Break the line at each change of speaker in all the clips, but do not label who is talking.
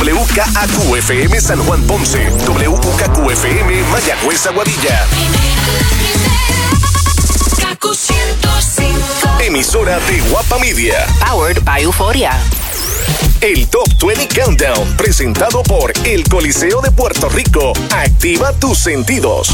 WKAQFM San Juan Ponce, WKQFM Mayagüez Aguadilla. Emisora de Guapa Media.
Powered by Euphoria.
El Top 20 Countdown, presentado por El Coliseo de Puerto Rico. Activa tus sentidos.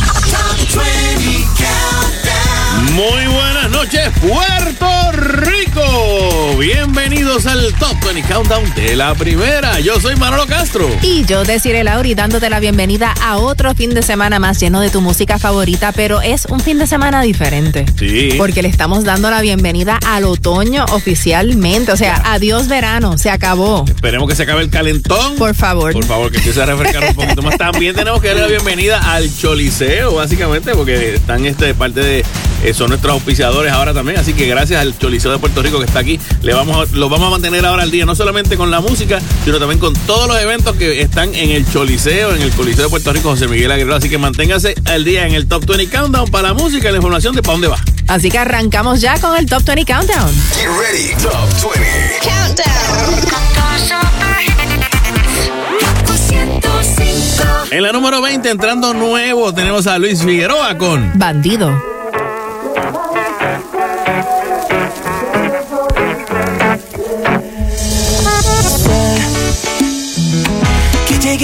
Muy buenas noches, Puerto Rico. Bienvenidos al Top 20 Countdown de la primera. Yo soy Manolo Castro.
Y yo, Desiree Lauri, dándote la bienvenida a otro fin de semana más lleno de tu música favorita, pero es un fin de semana diferente.
Sí.
Porque le estamos dando la bienvenida al otoño oficialmente. O sea, adiós verano, se acabó.
Esperemos que se acabe el calentón.
Por favor.
Por favor, que empiece a refrescar un poquito más. También tenemos que darle la bienvenida al Choliseo, básicamente, porque están este, parte de. Eh, son nuestros auspiciadores ahora también. Así que gracias al Choliseo de Puerto Rico que está aquí. Le vamos a- los vamos a mantener ahora al día, no solamente con la música, sino también con todos los eventos que están en el Choliseo, en el Coliseo de Puerto Rico, José Miguel Aguirre. Así que manténgase al día en el Top 20 Countdown para la música y la información de para dónde va.
Así que arrancamos ya con el Top 20 Countdown.
Get ready. Top 20.
En la número 20, entrando nuevo, tenemos a Luis Figueroa con
Bandido.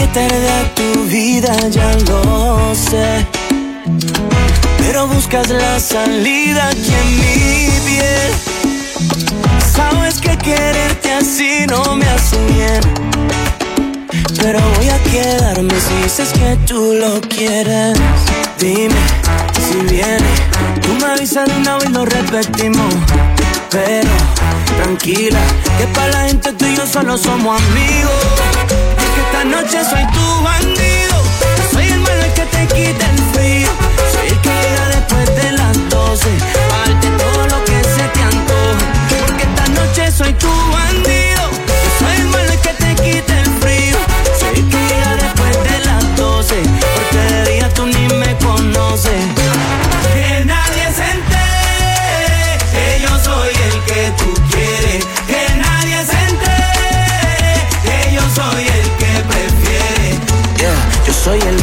Llegué tarde tu vida, ya lo sé. Pero buscas la salida aquí en mi piel. Sabes que quererte así no me hace bien. Pero voy a quedarme si dices que tú lo quieres. Dime si viene. Tú me avisas de una vez lo repetimos. Pero tranquila, que para la gente tú y yo solo somos amigos. Esta noche soy tu bandido. Soy el malo el que te quita el frío. Soy el que llega después de las 12. Pa' darte todo lo que se te antoje. Porque esta noche soy tu bandido.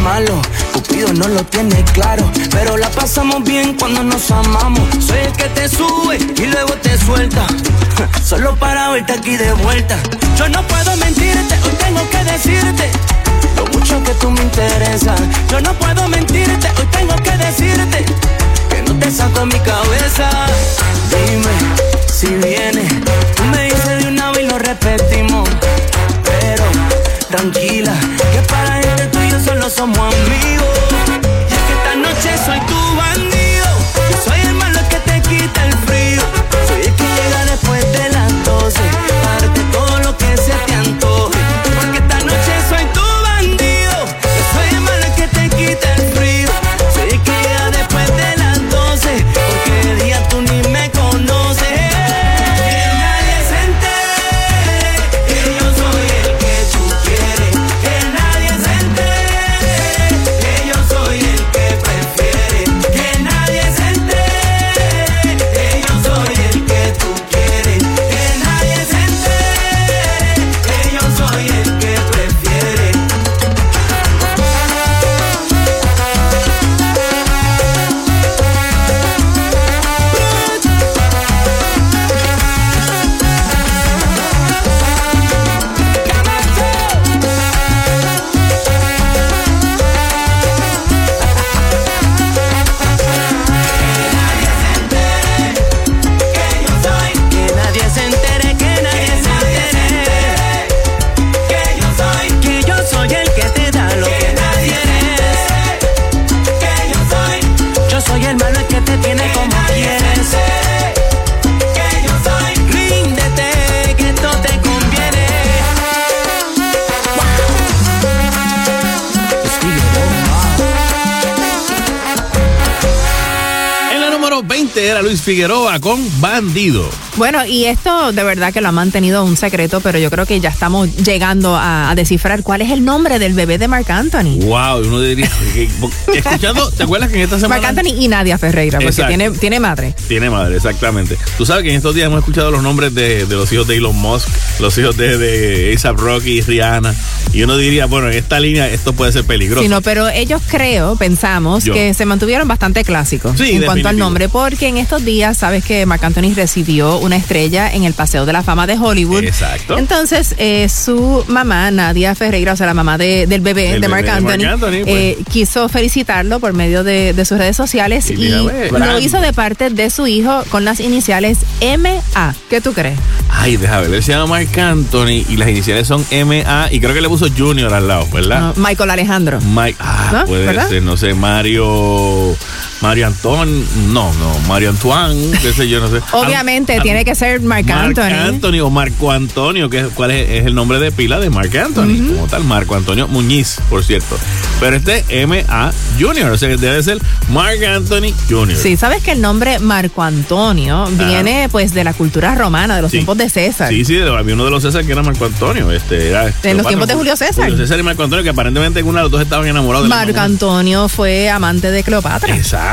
Malo. Cupido no lo tiene claro, pero la pasamos bien cuando nos amamos. Soy el que te sube y luego te suelta, solo para verte aquí de vuelta. Yo no puedo mentirte, hoy tengo que decirte lo mucho que tú me interesas. Yo no puedo mentirte, hoy tengo que decirte que no te saco mi cabeza. Dime si viene, tú me dices de una vez y lo repetimos. Pero tranquila, solo somos amigos. Y es que esta noche soy tu bandido. Soy el malo que te quita el frío. Soy el que
Figueroa con Bandido.
Bueno, y esto de verdad que lo ha mantenido un secreto, pero yo creo que ya estamos llegando a, a descifrar cuál es el nombre del bebé de Marc Anthony.
Wow, uno diría. Escuchando, ¿te acuerdas que en esta semana.
Marc Anthony y Nadia Ferreira, porque tiene, tiene madre.
Tiene madre, exactamente. Tú sabes que en estos días hemos escuchado los nombres de, de los hijos de Elon Musk, los hijos de, de A$AP Rocky y Rihanna. Y uno diría, bueno, en esta línea esto puede ser peligroso.
Sí, no, pero ellos creo, pensamos,
Yo.
que se mantuvieron bastante clásicos
Sí,
en cuanto al nombre, porque en estos días sabes que Marc Anthony recibió una estrella en el Paseo de la Fama de Hollywood.
Exacto.
Entonces, eh, su mamá, Nadia Ferreira, o sea, la mamá de- del bebé de Marc
bebé de Marc
Anthony,
Anthony, pues.
eh, quiso felicitarlo por medio de, de sus redes sociales
Y
y, lo hizo de parte de su hijo con las iniciales MA. ¿Qué tú crees?
Ay, déjame ver, él se llama Mark Anthony y las iniciales son MA y creo que le puso Junior al lado, ¿verdad?
No, Michael Alejandro.
Mike, ah,
¿No?
puede
¿Verdad?
ser, no sé, Mario, Mario Antón, no, no, Mario Antoine, qué sé yo, no sé.
Obviamente
Al-
tiene que ser Marc
Marc
Anthony.
Anthony o Marco Antonio, que es, cuál es, es el nombre de pila de Marc Anthony, como tal, Marco Antonio Muñiz, por cierto. Pero este M.A. Junior, o sea, debe ser Marc Anthony Junior.
Sí, sabes que el nombre Marco Antonio viene pues de la cultura romana, de los
Sí.
tiempos de César.
Sí, sí, había uno de los César que era Marco Antonio. Este, era
En los tiempos de Julio César.
Julio César y Marco Antonio, que aparentemente uno de los dos estaban enamorados
Marco. Antonio fue amante de Cleopatra.
Exacto.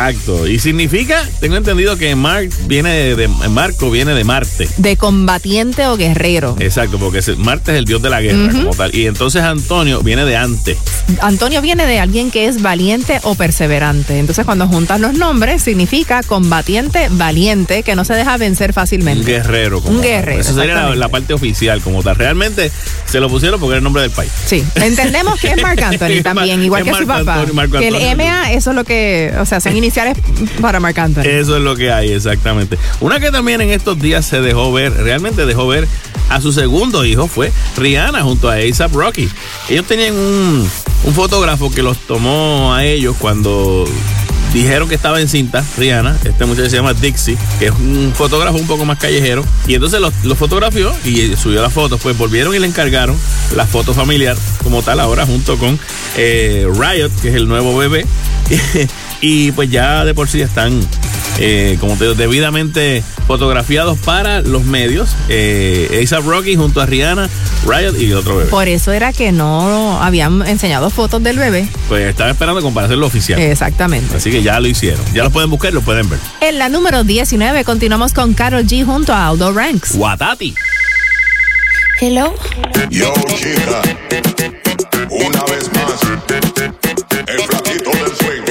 Y significa, tengo entendido que Mark viene de, de- Marco viene de Marte.
De combatiente o guerrero.
Exacto, porque Marte es el dios de la guerra como tal. Y entonces Antonio viene de antes.
Antonio viene de alguien que es valiente o perseverante. Entonces, cuando juntas los nombres, significa combatiente, valiente, que no se deja vencer
Un
fácilmente.
guerrero. Como
Un
tal.
guerrero,
Esa sería la, parte oficial como tal. Realmente se lo pusieron porque era el nombre del país.
Sí, entendemos que es Marc Anthony también, igual
es
que su papá.
Antonio, Marco
que el. MA, eso es lo que, o sea, son iniciales para Marc.
Eso es lo que hay, exactamente. Una que también en estos días se dejó ver, realmente dejó ver a su segundo hijo fue Rihanna junto a ASAP Rocky. Ellos tenían un, un fotógrafo que los tomó a ellos cuando dijeron que estaba en cinta, Rihanna. Este muchacho se llama Dixie, que es un fotógrafo un poco más callejero. Y entonces los fotografió y subió las fotos. Pues volvieron y le encargaron la foto familiar como tal ahora junto con eh, Riot, que es el nuevo bebé. y pues ya de por sí están eh, como te digo, debidamente fotografiados para los medios. Eh, A$AP Rocky junto a Rihanna, Riot y otro bebé.
Por eso era que no habían enseñado fotos del bebé.
Pues estaba esperando como para hacerlo oficial.
Exactamente.
Así que ya lo hicieron. Ya lo pueden buscar y lo pueden ver.
En la número 19 continuamos con Carol G junto a Aldo Ranks.
Watati.
Hello.
Yo, chica, una vez más, el flaquito del swing.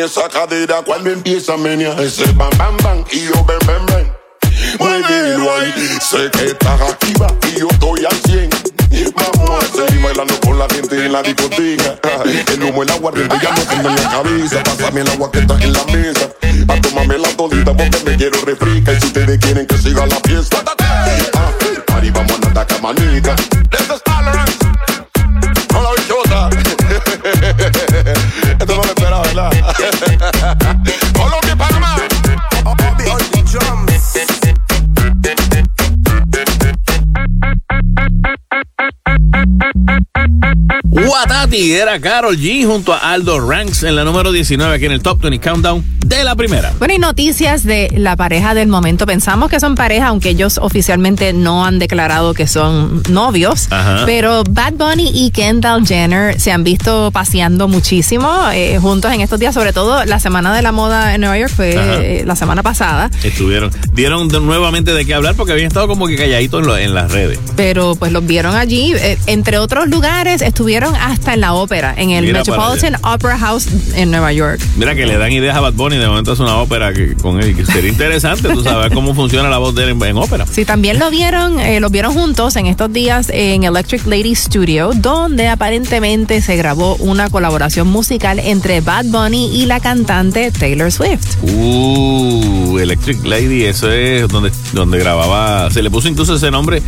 Tiene mambo en esa cadera. Cuando empieza a menear ese bam bam bam y yo ven ven ven. Muévelo ahí, sé que estás activa y yo estoy al 100. Vamos a seguir bailando con la gente en la discoteca. El humo, el aguardiente ya no tengo en la cabeza. Pásame el agua que está en la mesa. Pa' tomarme la todita porque me quiero refrica. Y si ustedes quieren que siga la fiesta,
Era Carol G junto a Aldo Ranks en la número 19 aquí en el Top 20 Countdown de la primera.
Bueno, y noticias de la pareja del momento. Pensamos que son pareja, aunque ellos oficialmente no han declarado que son novios.
Ajá.
Pero Bad Bunny y Kendall Jenner se han visto paseando muchísimo eh, juntos en estos días, sobre todo la Semana de la Moda en Nueva York fue eh, la semana pasada.
Estuvieron, dieron de- nuevamente de qué hablar porque habían estado como que calladitos en, lo- en las redes.
Pero pues los vieron allí, eh, entre otros lugares, estuvieron hasta en la ópera, en el
Mira
Metropolitan Opera House en Nueva York.
Mira que le dan ideas a Bad Bunny, de momento hace una ópera que, con él, que sería interesante, tú sabes cómo funciona la voz de él en, en ópera.
Sí, también lo vieron, eh, los vieron juntos en estos días en Electric Lady Studio, donde aparentemente se grabó una colaboración musical entre Bad Bunny y la cantante Taylor Swift.
Uh, Electric Lady, eso es donde, donde grababa, se le puso incluso ese nombre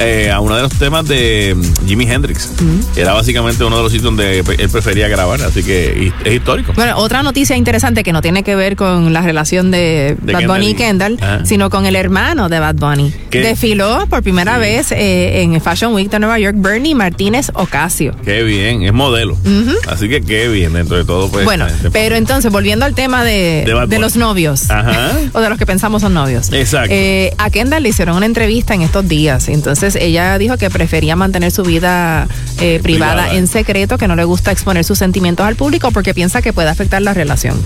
eh, a uno de los temas de mm, Jimi Hendrix. Era básicamente uno de los sitios donde él prefería grabar, así que es histórico.
Bueno, otra noticia interesante que no tiene que ver con la relación de,
De
Bad
Kendall
Bunny y Kendall,
Ajá.
sino con el hermano de Bad Bunny.
¿Qué?
Desfiló por primera vez eh, en Fashion Week de Nueva York Bernie Martínez Ocasio.
Qué bien, es modelo. Así que qué bien, dentro de todo, pues.
Bueno,
este,
pero entonces, volviendo al tema de,
De
los novios.
Ajá.
O de los que pensamos son novios.
Exacto.
Eh, a Kendall le hicieron una entrevista en estos días. Entonces ella dijo que prefería mantener su vida eh, privada,
Privada.
en secreto, que no le gusta exponer sus sentimientos al público porque piensa que puede afectar la relación.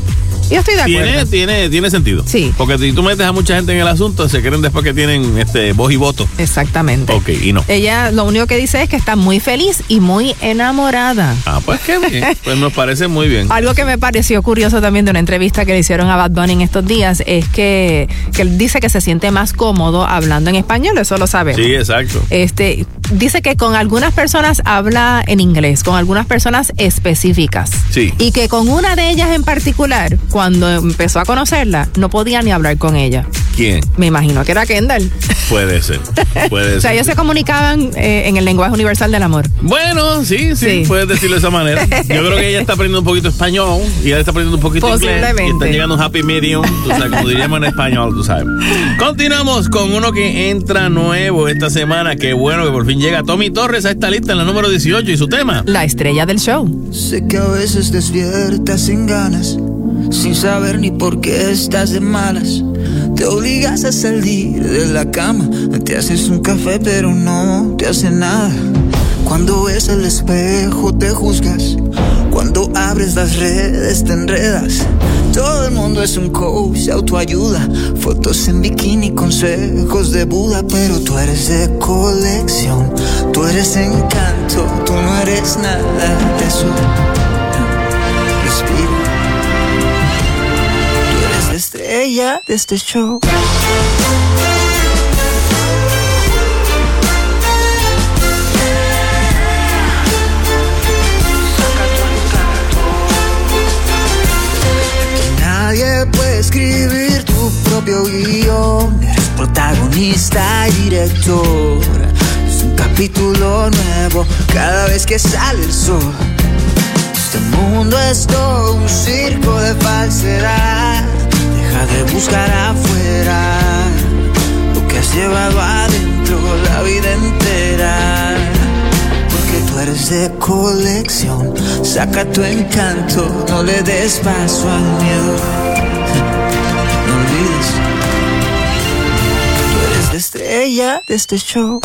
Yo estoy de acuerdo.
Tiene, tiene, tiene sentido.
Sí.
Porque si tú metes a mucha gente en el asunto, se creen después que tienen este voz y voto.
Exactamente.
Ok, y no.
Ella lo único que dice es que está muy feliz y muy enamorada.
Ah, pues qué bien. Pues nos parece muy bien.
Algo que me pareció curioso también de una entrevista que le hicieron a Bad Bunny en estos días es que, que él dice que se siente más cómodo hablando en español, eso lo sabemos.
Sí, exacto.
Este, dice que con algunas personas habla en inglés, con algunas personas específicas.
Sí.
Y que con una de ellas en particular, cuando empezó a conocerla, no podía ni hablar con ella.
¿Quién?
Me imagino que era Kendall.
Puede ser. Puede
O sea, ellos se comunicaban eh, en el lenguaje universal del amor.
Bueno, sí, sí,
Sí.
puedes decirlo de esa manera. Yo creo que ella está aprendiendo un poquito español y ella está aprendiendo un poquito inglés.
Posiblemente.
Y está llegando a un happy medium, tú sabes, como diríamos en español, tú sabes. Continuamos con uno que entra nuevo esta semana. Qué bueno que por fin llega Tommy Torres a esta lista en la número 18 y su tema.
La estrella del show.
Sé que a veces despiertas sin ganas, sin saber ni por qué estás de malas. Te obligas a salir de la cama, te haces un café pero no te hace nada. Cuando ves el espejo te juzgas, cuando abres las redes te enredas. Todo el mundo es un coach, autoayuda, fotos en bikini, consejos de Buda, pero tú eres de colección, tú eres encanto, tú no eres nada de eso. Estrella de este show. Nadie puede escribir tu propio guion. Eres protagonista y director. Es un capítulo nuevo cada vez que sale el sol. Este mundo es todo un circo de falsedad. De buscar afuera lo que has llevado adentro la vida entera. Porque tú eres de colección. Saca tu encanto, no le des paso al miedo. No olvides, tú eres la estrella de este show.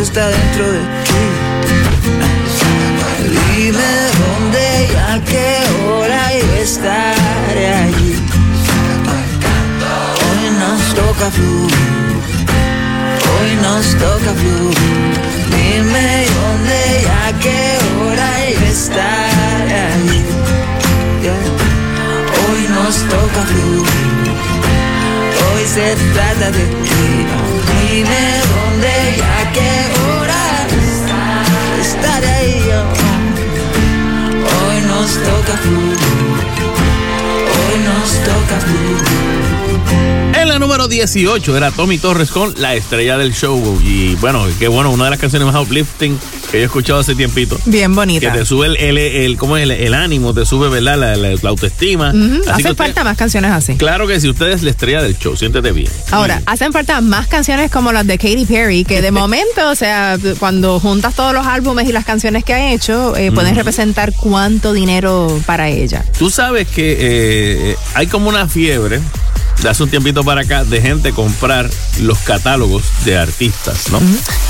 está dentro de ti. Dime dónde y a qué hora y estaré allí. Hoy nos toca fluir, hoy nos toca fluir. Dime dónde y a qué hora y estaré allí.
Hoy nos toca fluir, hoy se trata de ti. Dime dónde y a
En la número 18 era Tommy Torres con La Estrella del Show. Y bueno, qué bueno, una de las canciones más uplifting que yo he escuchado hace tiempito.
Bien
Que
bonita.
te sube el, el, el- ¿cómo es? El, el ánimo, te sube, ¿verdad? La, la- la autoestima. Así que
Hacen
usted-
falta más canciones así.
Claro que si usted es la estrella del show, siéntete bien.
Ahora,
Y-
hacen falta más canciones como las de Katy Perry, que de momento, o sea, cuando juntas todos los álbumes y las canciones que ha hecho, eh, pueden representar cuánto dinero para ella.
Tú sabes que eh, hay como una fiebre de hace un tiempito para acá de gente comprar los catálogos de artistas, ¿no?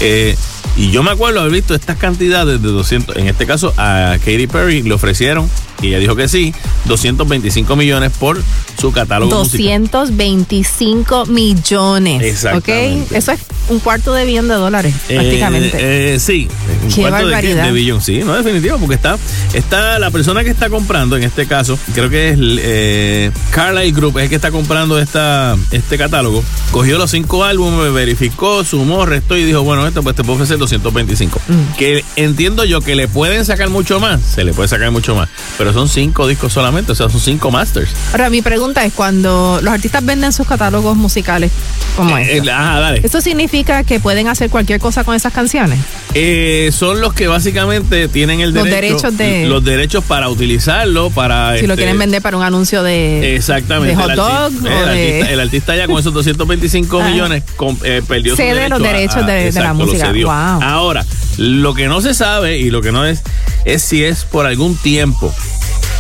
Eh, y yo me acuerdo haber visto estas cantidades de 200, en este caso a Katy Perry le ofrecieron, y ella dijo que sí, 225 millones por su catálogo musical.
225 millones.
Exactamente.
¿Ok? Eso es un cuarto de billón de dólares, prácticamente.
Eh, eh, sí, un
Qué
cuarto de,
barbaridad.
de billón, sí, no definitivo, porque está, está la persona que está comprando, en este caso, creo que es eh, Carlyle Group, es el que está comprando esta, este catálogo, cogió los cinco álbumes, verificó, sumó, restó y dijo, bueno, esto pues te puedo ofrecer 225.
Mm.
Que entiendo yo que le pueden sacar mucho más, se le puede sacar mucho más, pero son cinco discos solamente, o sea, son cinco masters.
Ahora, mi pregunta es, cuando los artistas venden sus catálogos musicales, como
Eh,
este,
ajá, dale.
¿eso significa que pueden hacer cualquier cosa con esas canciones?
Eh, son los que básicamente tienen el
Los
derecho,
derechos de-
los derechos para utilizarlo, para
Si lo
este,
quieren vender para un anuncio de,
Exactamente.
de hot
el,
de-
artista, el artista ya con esos 225
Ah.
millones com- eh, perdió su
Cede
derecho
los
a-
derechos
a-
de- de la
exacto, lo
música.
cedió.
Wow.
Ahora, lo que no se sabe y lo que no es es si es por algún tiempo.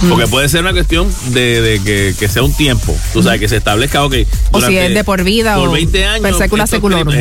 Porque
Mm.
puede ser una cuestión de, de que, que sea un tiempo. Tú sabes, que se establezca, ok.
O si es de por vida
por
o
20 años.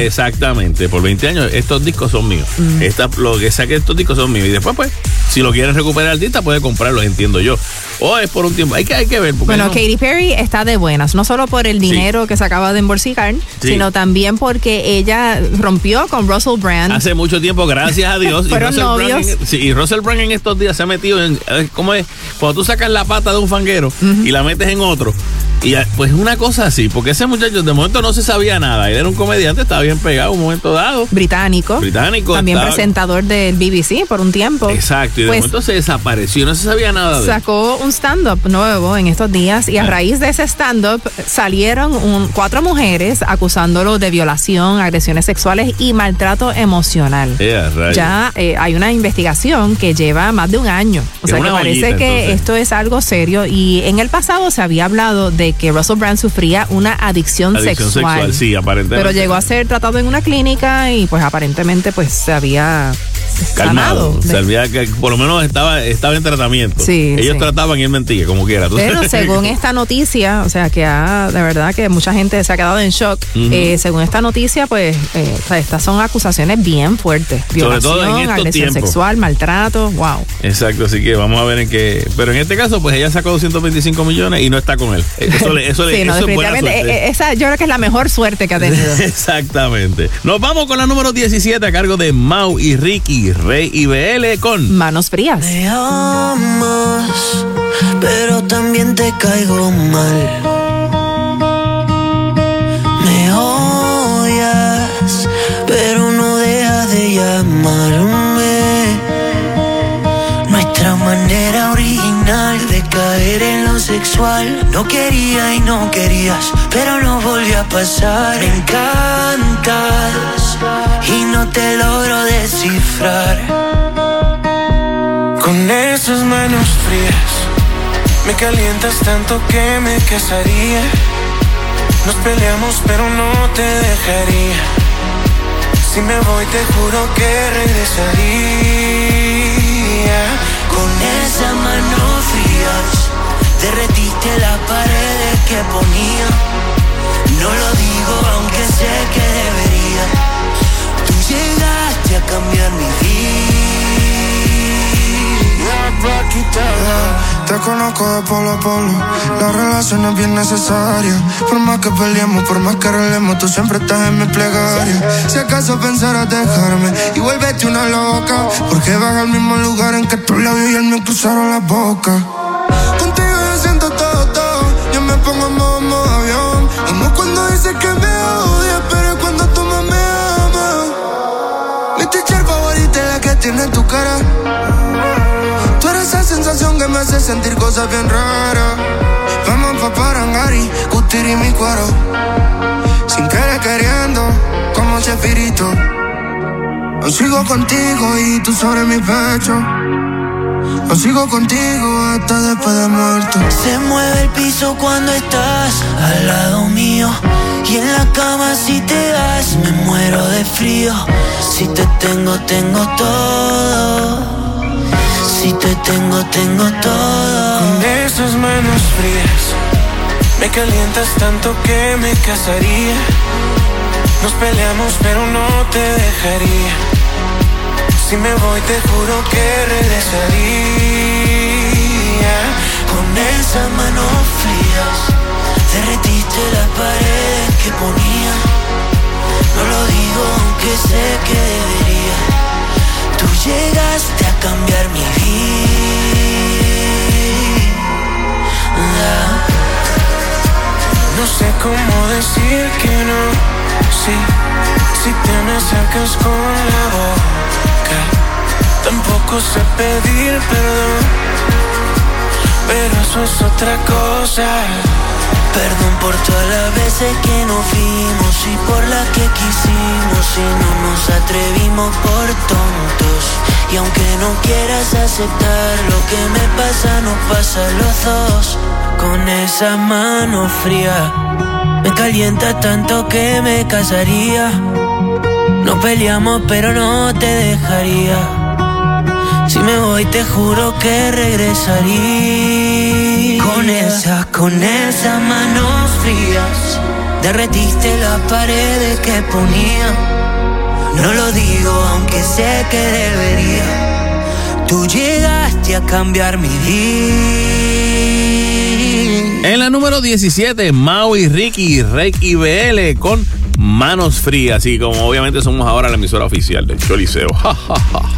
Exactamente, por 20 años estos discos son míos.
Mm.
Esta- lo que saque estos discos son míos. Y después, pues, si lo quiere recuperar el artista, puede comprarlos, entiendo yo. O es por un tiempo. Hay que, hay que ver.
Bueno,
no-
Katy Perry está de buenas, no solo por el dinero que se acaba de embolsicar,
Sí.
sino también porque ella rompió con Russell Brand.
Hace mucho tiempo, gracias a Dios. y, Russell Brand
novios.
en, sí, y Russell Brand en estos días se ha metido en. eh, ¿Cómo es? Cuando tú sacas la pata de un fanguero y la metes en otro. Y ah, pues una cosa así, porque ese muchacho de momento no se sabía nada. Él era un comediante, estaba bien pegado un momento dado.
británico.
Británico,
También
estaba-
presentador del BBC por un tiempo.
Exacto, y de
Pues,
momento se desapareció, no se sabía nada de.
Sacó un stand-up nuevo en estos días y a raíz de ese stand-up salieron un- cuatro mujeres acusándolo de violación, agresiones sexuales y maltrato emocional.
Eh.
Ya eh, hay una investigación que lleva más de un año. O sea que parece que
entonces.
esto es algo serio y en el pasado se había hablado de que Russell Brand sufría una adicción,
Adicción sexual, sí, aparentemente.
Pero llegó a ser tratado en una clínica y pues aparentemente pues se había
Calmado. olvida que por lo menos estaba, estaba en tratamiento.
Sí,
Ellos
sí.
trataban y él mentía, como quiera.
Pero según esta noticia, o sea, que ha, de verdad que mucha gente se ha quedado en shock. Eh, según esta noticia, pues, eh, o sea, estas son acusaciones bien fuertes.
Sobre todo en
Violación, agresión
tiempos.
sexual, maltrato, wow.
Exacto, así que vamos a ver en qué. Pero en este caso, pues ella sacó 225 millones y no está con él. Eso le, eso le,
sí, no,
eso es buena
definitivamente.
suerte.
eh, esa yo creo que es la mejor suerte que ha tenido.
Exactamente. Nos vamos con la número 17 a cargo de Mau y Ricky, Rey y BL con
Manos frías.
Me amas, pero también te caigo mal. Me odias, pero no dejas de llamarme. Nuestra manera original de caer en lo sexual. No quería y no querías, pero no volvió a pasar. Me encantas y no te logro descifrar. Con esas manos frías Me calientas tanto que me casaría. Nos peleamos pero no te dejaría. Si me voy te juro que regresaría. Con esas manos frías Derretiste las paredes que ponía. No lo digo aunque sé que a cambiar mi vida.
Te conozco de polo a polo. La relación es bien necesaria. Por más que peleemos, por más que arreglemos, tú siempre estás en mi plegaria. Si acaso pensaras dejarme y vuélvete una loca. Porque vas al mismo lugar en que tus labios y el mío cruzaron la boca. Que me hace sentir cosas bien raras. Vamos pa' Parangari, Gutiri mi cuero. Sin querer queriendo, como Chespirito. Yo sigo contigo y tú sobre mi pecho. Yo sigo contigo hasta después de muerto.
Se mueve el piso cuando estás al lado mío. Y en la cama si te das me muero de frío. Si te tengo, tengo todo. Si te tengo, tengo todo.
Con esas manos frías, me calientas tanto que me casaría. Nos peleamos, pero no te dejaría. Si me voy, te juro que regresaría.
Con esas manos frías, derretiste las
cómo decir que no. Sí, si te me acercas con la boca. Tampoco sé pedir perdón. Pero eso es otra cosa.
Perdón por todas las veces que nos fuimos y por las que quisimos y no nos atrevimos por tontos. Y aunque no quieras aceptar lo que me pasa, nos pasa a los dos. Con esa mano fría, me calienta tanto que me casaría. No peleamos, pero no te dejaría. Si me voy, te juro que regresaría. Con esa, con esas manos frías, derretiste las paredes que ponía. No lo digo, aunque sé que debería. Tú llegaste a cambiar mi vida.
En la número 17, Maui, Ricky, Rey y BL con Manos Frías. Y como obviamente somos ahora la emisora oficial del Choliseo.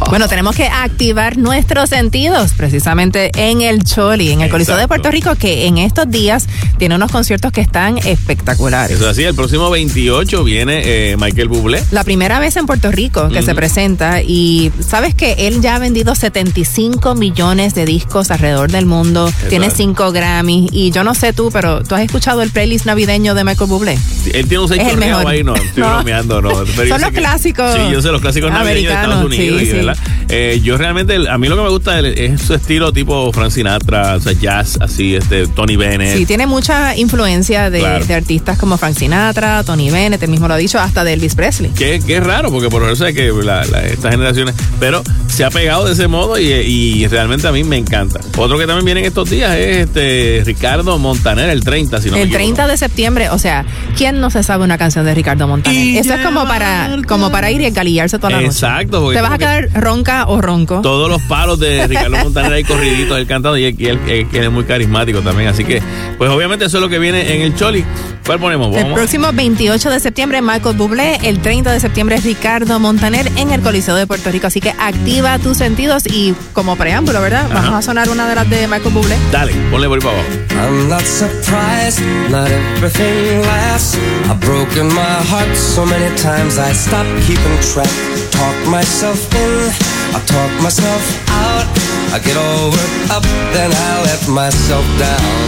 Bueno, tenemos que activar nuestros sentidos precisamente en el Choli, en el Coliseo de. Puerto Rico, que en estos días tiene unos conciertos que están espectaculares.
Eso es así, el próximo 28 viene eh, Michael Bublé.
La primera vez en Puerto Rico que se presenta y sabes que él ya ha vendido 75 millones de discos alrededor del mundo, tiene
es.
5 Grammys y yo no sé tú, pero tú has escuchado el playlist navideño de Michael Bublé.
Él tiene un
Es el mejor.
Ahí, no, estoy bromeando, no. Pero
Son los
que-
clásicos
Sí, yo sé los clásicos navideños de Estados
americanos,
Unidos.
sí,
y,
sí.
¿verdad? Eh, yo realmente, a mí lo que me gusta es, su estilo tipo Frank Sinatra, o sea, jazz, así, este, Tony Bennett.
Sí, tiene mucha influencia de,
Claro.
de artistas como Frank Sinatra, Tony Bennett, él mismo lo ha dicho, hasta de Elvis Presley.
Que, que es raro, porque por eso es que la- la- estas generaciones, pero se ha pegado de ese modo y, y realmente a mí me encanta. Otro que también viene en estos días es este Ricardo Montaner, el 30, si no me
el
equivoco.
30 de septiembre, o sea, ¿quién no se sabe una canción de Ricardo Montaner?
Y
Eso es como para, como para ir y engalillarse toda la noche.
Exacto,
Te vas a quedar ronca o ronco.
todos los palos de Ricardo Montaner ahí corriditos, él cantando y él, y él- él- él es muy carismático también. Así que, pues obviamente eso es lo que viene en el Choli. ¿Cuál ponemos?
El
Vamos.
próximo 28 de septiembre, Michael Bublé. El 30 de septiembre, Ricardo Montaner en el Coliseo de Puerto Rico. Así que activa tus sentidos y como preámbulo, ¿verdad? Vamos a sonar una de las de Michael Bublé.
Dale, ponle por ahí para abajo.
I'm not surprised, not everything lasts. I've broken my heart so many times I stopped keeping track. Talk myself in, I talk myself out. I get all worked up, then I let myself down.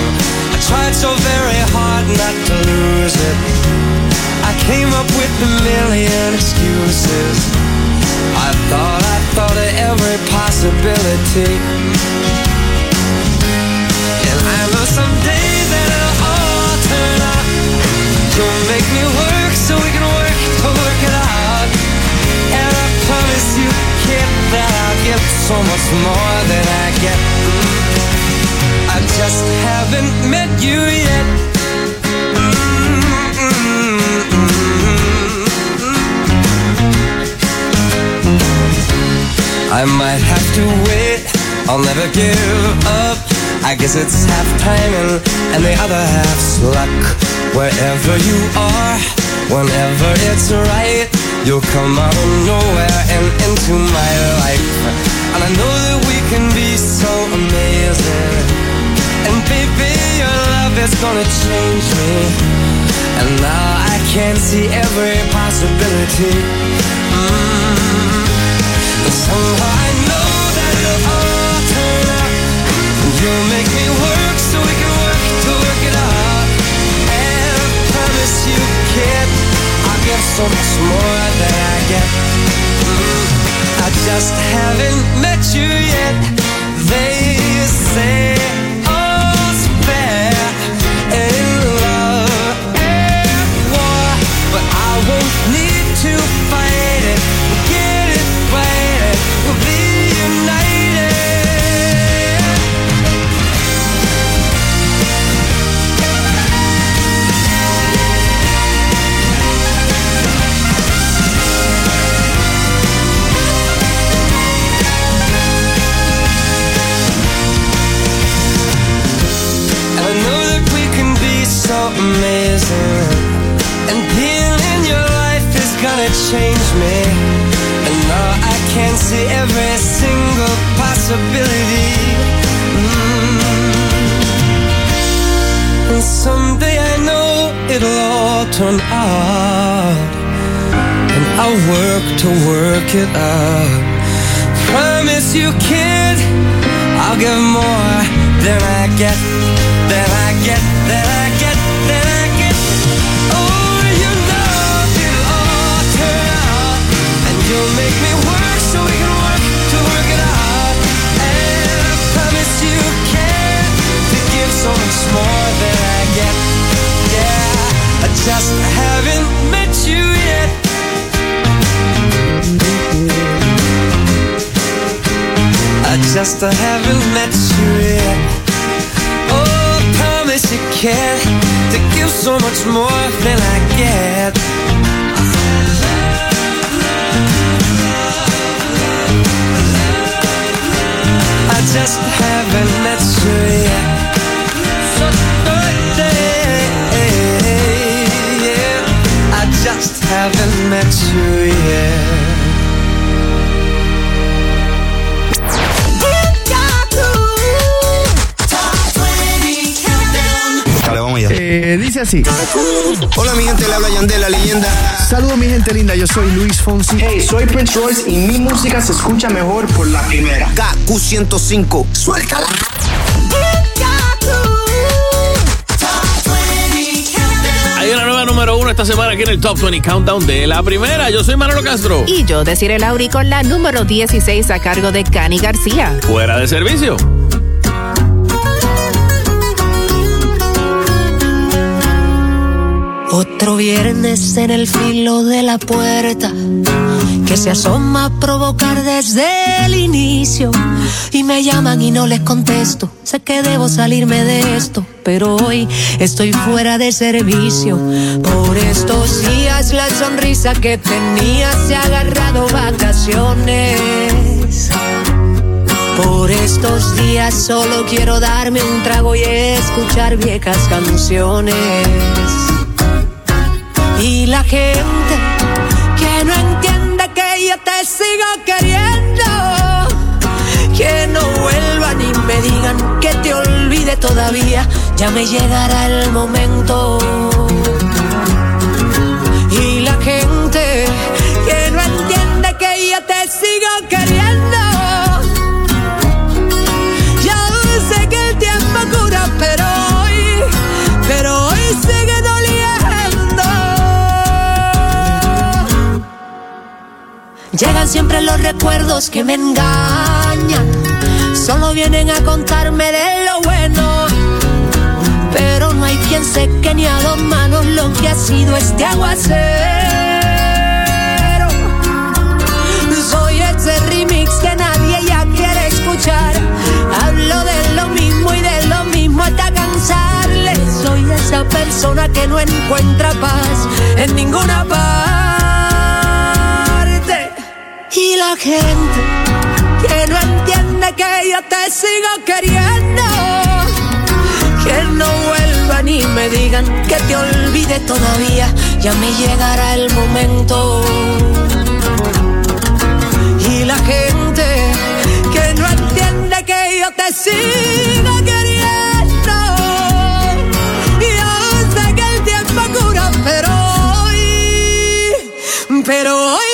I tried so very hard not to lose it. I came up with a million excuses. I thought, I thought of every possibility. And I know someday that it'll all turn out. You'll make me work so we can get so much more than I get. I just haven't met you yet. Mm-hmm. I might have to wait, I'll never give up. I guess it's half timing and the other half's luck. Wherever you are, whenever it's right, you'll come out of nowhere and into my life. And I know that we can be so amazing. And baby, your love is gonna change me. And now I can see every possibility. Mm. And somehow I know that it'll all turn out. And you'll make me work so we can work to work it out. And I promise you, kid, give so much more than I get. Mm, I just haven't met you yet. They say every single possibility. Mm. And someday I know it'll all turn out. And I'll work to work it out. Promise you, kid, I'll give more than I get, than I get, than I just haven't met you yet. I just haven't met you yet. Oh, promise you can to give so much more than I get. I just met you yet.
Dale, vamos allá.
Eh, dice así.
Hola, mi gente, le habla Yandel, la leyenda.
Saludos mi gente linda, yo soy Luis Fonsi.
Hey, soy Prince Royce y mi música se escucha mejor por la primera.
KQ105. Suéltala.
Esta semana aquí en el Top 20 Countdown de la primera. Yo soy Manolo Castro.
Y yo, decir el Auri con la número 16 a cargo de Cani García.
Fuera de servicio.
Otro viernes en el filo de la puerta que se asoma a provocar desde el inicio y me llaman y no les contesto. Sé que debo salirme de esto, pero hoy estoy fuera de servicio. Por estos días la sonrisa que tenía se ha agarrado vacaciones. Por estos días solo quiero darme un trago y escuchar viejas canciones. Y la gente que no entiende que yo te sigo queriendo. Que no vuelvan y me digan que te olvide todavía. Ya me llegará el momento. Llegan siempre los recuerdos que me engañan. Solo vienen a contarme de lo bueno. Pero no hay quien seque ni a dos manos lo que ha sido este aguacero. Soy ese remix que nadie ya quiere escuchar. Hablo de lo mismo y de lo mismo hasta cansarle. Soy esa persona que no encuentra paz en ninguna parte. Y la gente que no entiende que yo te sigo queriendo. Que no vuelvan y me digan que te olvide todavía. Ya me llegará el momento. Y la gente que no entiende que yo te sigo queriendo. Yo sé que el tiempo cura, pero hoy, pero hoy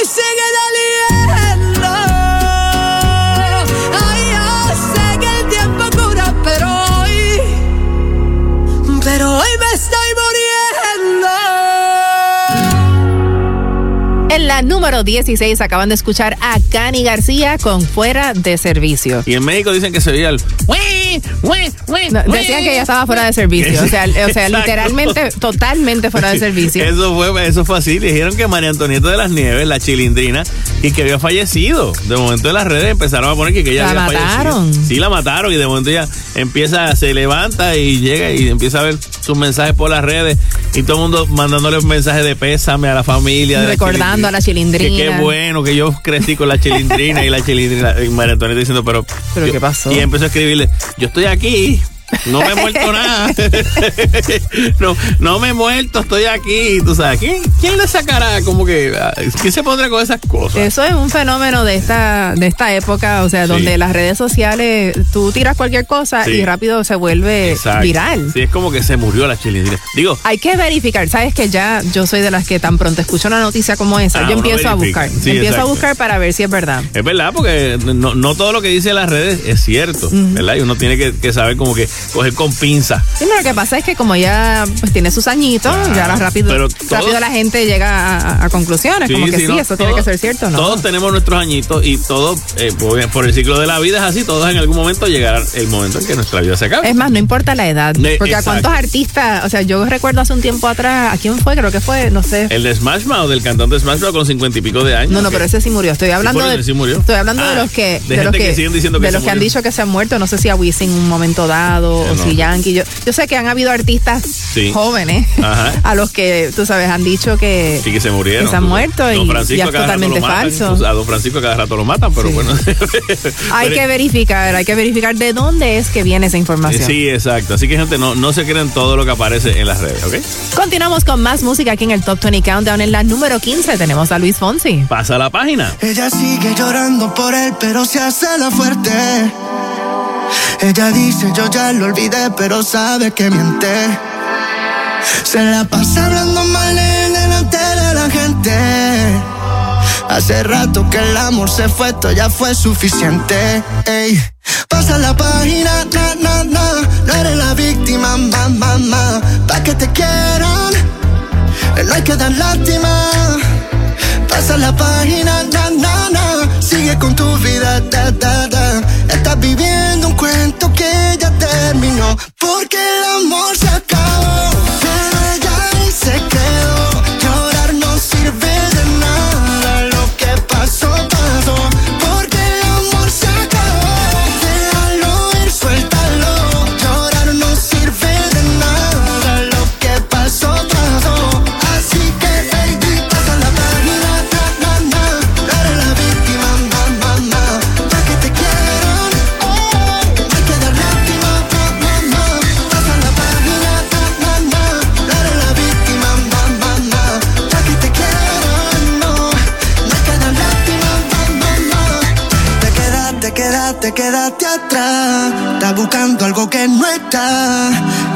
la número 16 acaban de escuchar a Cani García con Fuera de Servicio.
Y en México dicen que se oía el...
No, decían que ya estaba fuera de servicio. O sea, o sea
Exacto.
literalmente, totalmente fuera de servicio.
Eso fue, eso fue así. Dijeron que María Antonieta de las Nieves, la chilindrina, y que había fallecido. De momento en las redes empezaron a poner que, que ella
La
había
mataron.
fallecido. Sí, la mataron y de momento ella empieza, se levanta y llega y empieza a ver sus mensajes por las redes y todo el mundo mandándole un mensaje de pésame a la familia. de la
Recordando a la chilindrina.
Que qué bueno que yo crecí con la chilindrina y la chilindrina. Y María Antonieta diciendo, pero.
¿Pero
yo-
qué pasó?
Y empezó a escribirle, yo estoy aquí. No me he muerto nada. no, no me he muerto, estoy aquí. Tú sabes, ¿quién, quién le sacará? Como que, ah, ¿quién se pondrá con esas cosas?
Eso es un fenómeno de esta, de esta época, o sea,
Sí.
donde las redes sociales, tú tiras cualquier cosa
Sí.
y rápido se vuelve
Exacto.
viral.
Sí, es como que se murió la chilindrina. Digo,
Hay que verificar, sabes que ya yo soy de las que tan pronto escucho una noticia como esa,
Ah,
yo empiezo a buscar,
Sí,
empiezo
exacto.
a buscar para ver si es verdad.
es verdad, porque no, no todo lo que dice las redes es cierto, ¿verdad? Y uno tiene que, que saber como que coger con pinza.
Sí, pero lo que pasa es que como ya pues, tiene sus añitos, ya la rápido,
pero
rápido la gente llega a, a conclusiones, como que sí,
no,
eso tiene que ser cierto, ¿no?
Todos tenemos nuestros añitos y todos, eh, por el ciclo de la vida es así, todos en algún momento llegará el momento en que nuestra vida se acabe.
Es más, no importa la edad. Porque a cuántos artistas, o sea, yo recuerdo hace un tiempo atrás, ¿a quién fue? Creo que fue, no sé.
El de Smash Mouth, del cantante de Smash Mouth con cincuenta y pico de años.
No, no,
que-
pero ese sí murió. Estoy hablando de. Estoy hablando
Ah,
de los que.
de
los
gente que siguen diciendo que
de
se
los que han dicho que se han muerto. No sé si a Wisin en un momento dado o
no.
si Yankee. Yo, yo sé que han habido artistas
Sí.
jóvenes
Ajá.
a los que, tú sabes, han dicho que.
Sí, que se murieron.
Que se han
Tú-
muerto
Don
y es totalmente
matan,
falso.
A Don Francisco a cada rato lo matan, pero bueno.
Hay que verificar, hay que verificar de dónde es que viene esa información.
Sí, exacto. Así que, gente, no, no se creen todo lo que aparece en las redes, ¿ok?
Continuamos con más música aquí en el Top 20 Countdown. En la número 15 tenemos a Luis Fonsi.
Pasa la página.
Ella sigue llorando por él, pero se hace la fuerte. Ella dice, yo ya lo olvidé, pero sabe que miente. Se la pasa hablando mal él delante de la gente. Hace rato que el amor se fue, esto ya fue suficiente. Ey. Pasa la página, na, na, na. No eres la víctima, ma, ma, ma. Pa' que te quieran, no hay que dar lástima. Pasa la página, na, na, na. Sigue con tu vida, da, da, da. Porque el amor Estás buscando algo que no está.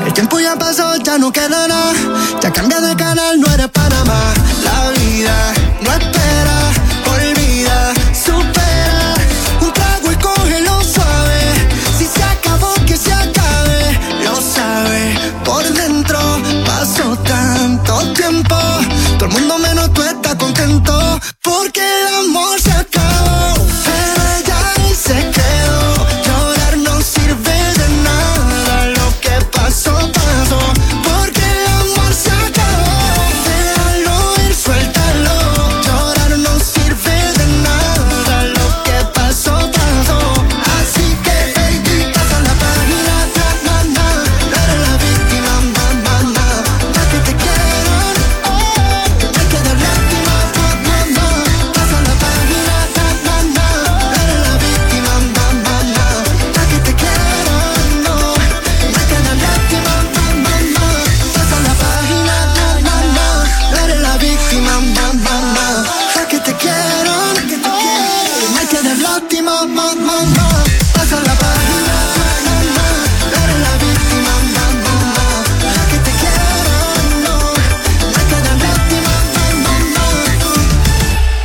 El tiempo ya pasó, ya no queda nada. Ya cambia de canal, no eres Panamá. La vida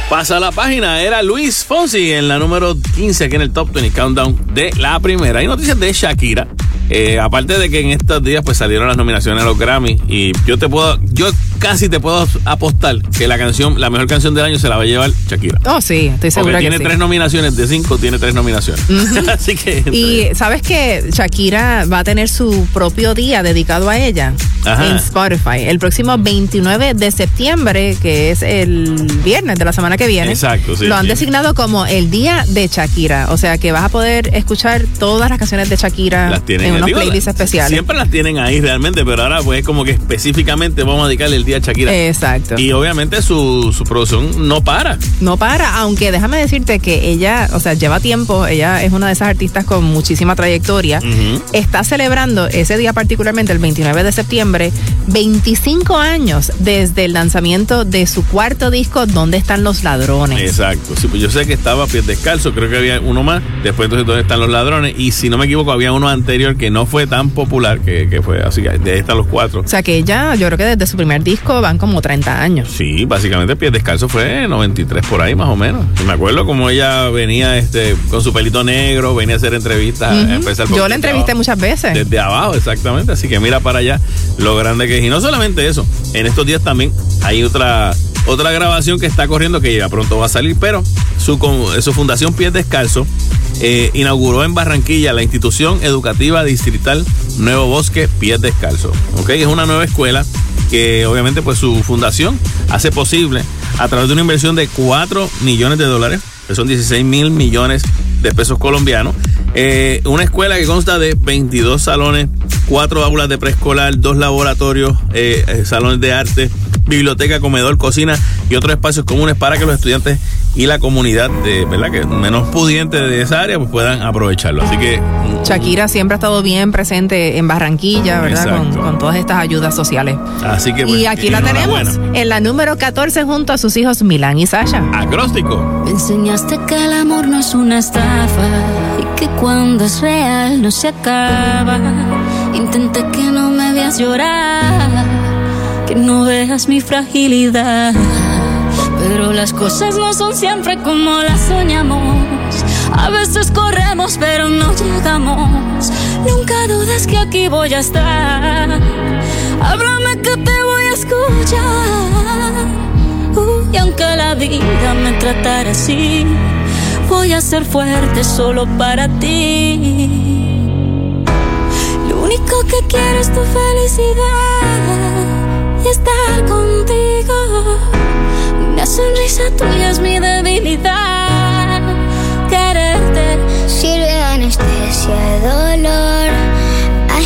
Pasa la página,
era Luis Fonsi en la número 15 aquí en el Top 20 Countdown de la primera. Hay noticias de Shakira. Eh, aparte de que en estos días pues salieron las nominaciones a los Grammy y yo te puedo, yo casi te puedo apostar que la canción, la mejor canción del año se la va a llevar Shakira.
Oh, sí, estoy segura
Porque
que
tiene
sí.
tres nominaciones, de cinco tiene tres nominaciones. Así que.
Y sabes que Shakira va a tener su propio día dedicado a ella
Ajá.
en Spotify. El próximo 29 de septiembre, que es el viernes de la semana que viene.
Exacto, sí,
Lo han
sí.
designado como el día de Shakira. O sea que vas a poder escuchar todas las canciones de Shakira
las tienen
en unos
digo,
playlists especiales.
Siempre las tienen ahí realmente, pero ahora pues como que específicamente vamos a dedicarle el Shakira.
Exacto.
Y obviamente su, su producción no para.
No para, aunque déjame decirte que ella, o sea, lleva tiempo, ella es una de esas artistas con muchísima trayectoria. Está celebrando ese día particularmente, el 29 de septiembre, 25 años desde el lanzamiento de su cuarto disco, ¿Dónde están los ladrones?
Exacto. Sí, pues yo sé que estaba a pies descalzo, creo que había uno más. Después entonces ¿dónde están los ladrones? Y si no me equivoco, había uno anterior que no fue tan popular, que, que fue así que de ahí están los cuatro.
O sea que ella, yo creo que desde su primer disco van como 30 años.
Sí, básicamente Pies Descalzo fue 93 por ahí más o menos. Y me acuerdo como ella venía este con su pelito negro, venía a hacer entrevistas. A empezar
Yo la entrevisté muchas veces.
Desde abajo, exactamente. Así que mira para allá lo grande que es. Y no solamente eso, en estos días también hay otra, otra grabación que está corriendo que ya pronto va a salir, pero su, su fundación Pies Descalzo eh, inauguró en Barranquilla la institución educativa distrital Nuevo Bosque Pies Descalzo. ¿ok? Es una nueva escuela que obviamente pues su fundación hace posible a través de una inversión de 4 millones de dólares, que son 16 mil millones de pesos colombianos. Eh, una escuela que consta de 22 salones, 4 aulas de preescolar, 2 laboratorios, eh, eh, salones de arte, biblioteca, comedor, cocina y otros espacios comunes para que los estudiantes y la comunidad de, ¿verdad? que menos pudiente de esa área pues puedan aprovecharlo. Así que mm,
Shakira siempre ha estado bien presente en Barranquilla, ¿verdad? Con, todas estas ayudas sociales.
así que pues,
y aquí la tenemos en la número 14 junto a sus hijos Milán y Sasha.
Acróstico.
Me enseñaste que el amor no es una y que cuando es real no se acaba. Intenté que no me veas llorar, que no veas mi fragilidad. Pero las cosas no son siempre como las soñamos. A veces corremos pero no llegamos. Nunca dudes que aquí voy a estar. Háblame que te voy a escuchar. Y aunque la vida me tratara así, voy a ser fuerte solo para ti. Lo único que quiero es tu felicidad y estar contigo. Una sonrisa tuya es mi debilidad. Quererte
Sirve de anestesia dolor,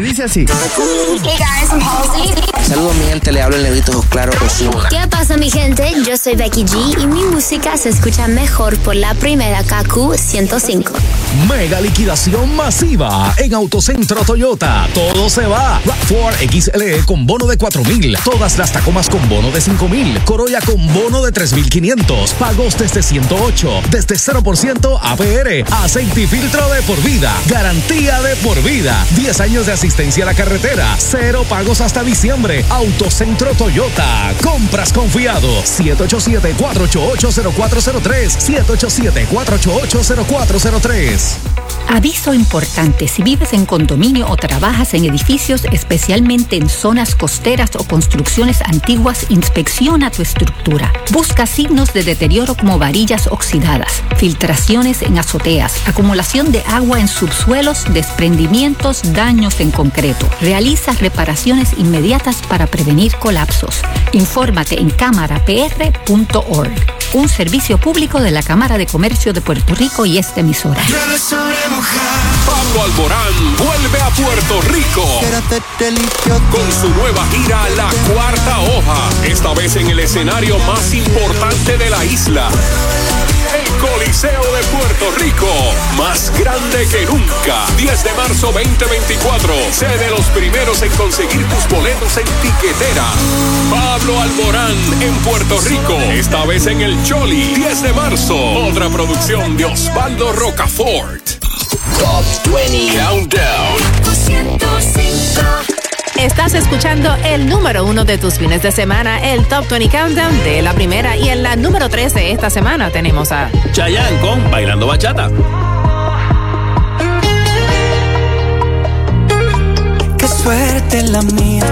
Dice así.
Hey guys, I'm.
Saludos mi gente, le hablo el negrito claro Osuna.
¿Qué pasa mi gente? Yo soy Becky G y mi música se escucha mejor por la primera KQ 105.
Mega liquidación masiva en Autocentro Toyota. Todo se va. RAV4 XLE con bono de 4000. Todas las Tacomas con bono de 5000. Corolla con bono de 3500. Pagos desde 108. Desde 0% APR. Aceite y filtro de por vida. Garantía de por vida. 10 años de asistencia a la carretera. Cero pagos hasta diciembre. Autocentro Toyota. Compras confiado. 787-488-0403. 787-488-0403.
Aviso importante, si vives en condominio o trabajas en edificios, especialmente en zonas costeras o construcciones antiguas, inspecciona tu estructura. Busca signos de deterioro como varillas oxidadas, filtraciones en azoteas, acumulación de agua en subsuelos, desprendimientos, daños en concreto. Realiza reparaciones inmediatas para prevenir colapsos. Infórmate en cámarapr.org, un servicio público de la Cámara de Comercio de Puerto Rico y esta emisora.
Pablo Alborán vuelve a Puerto Rico con su nueva gira La Cuarta Hoja, esta vez en el escenario más importante de la isla. El Coliseo de Puerto Rico, más grande que nunca. 10 de marzo 2024. Sé de los primeros en conseguir tus boletos en tiquetera. Pablo Alborán en Puerto Rico, esta vez en el Choli. 10 de marzo. Otra producción de Osvaldo Rocafort.
Top 20
Countdown.
Estás escuchando el número uno de tus fines de semana, el Top 20 Countdown de la primera. Y en la número 13 esta semana tenemos a
Chayanne con Bailando Bachata.
Qué suerte la mía,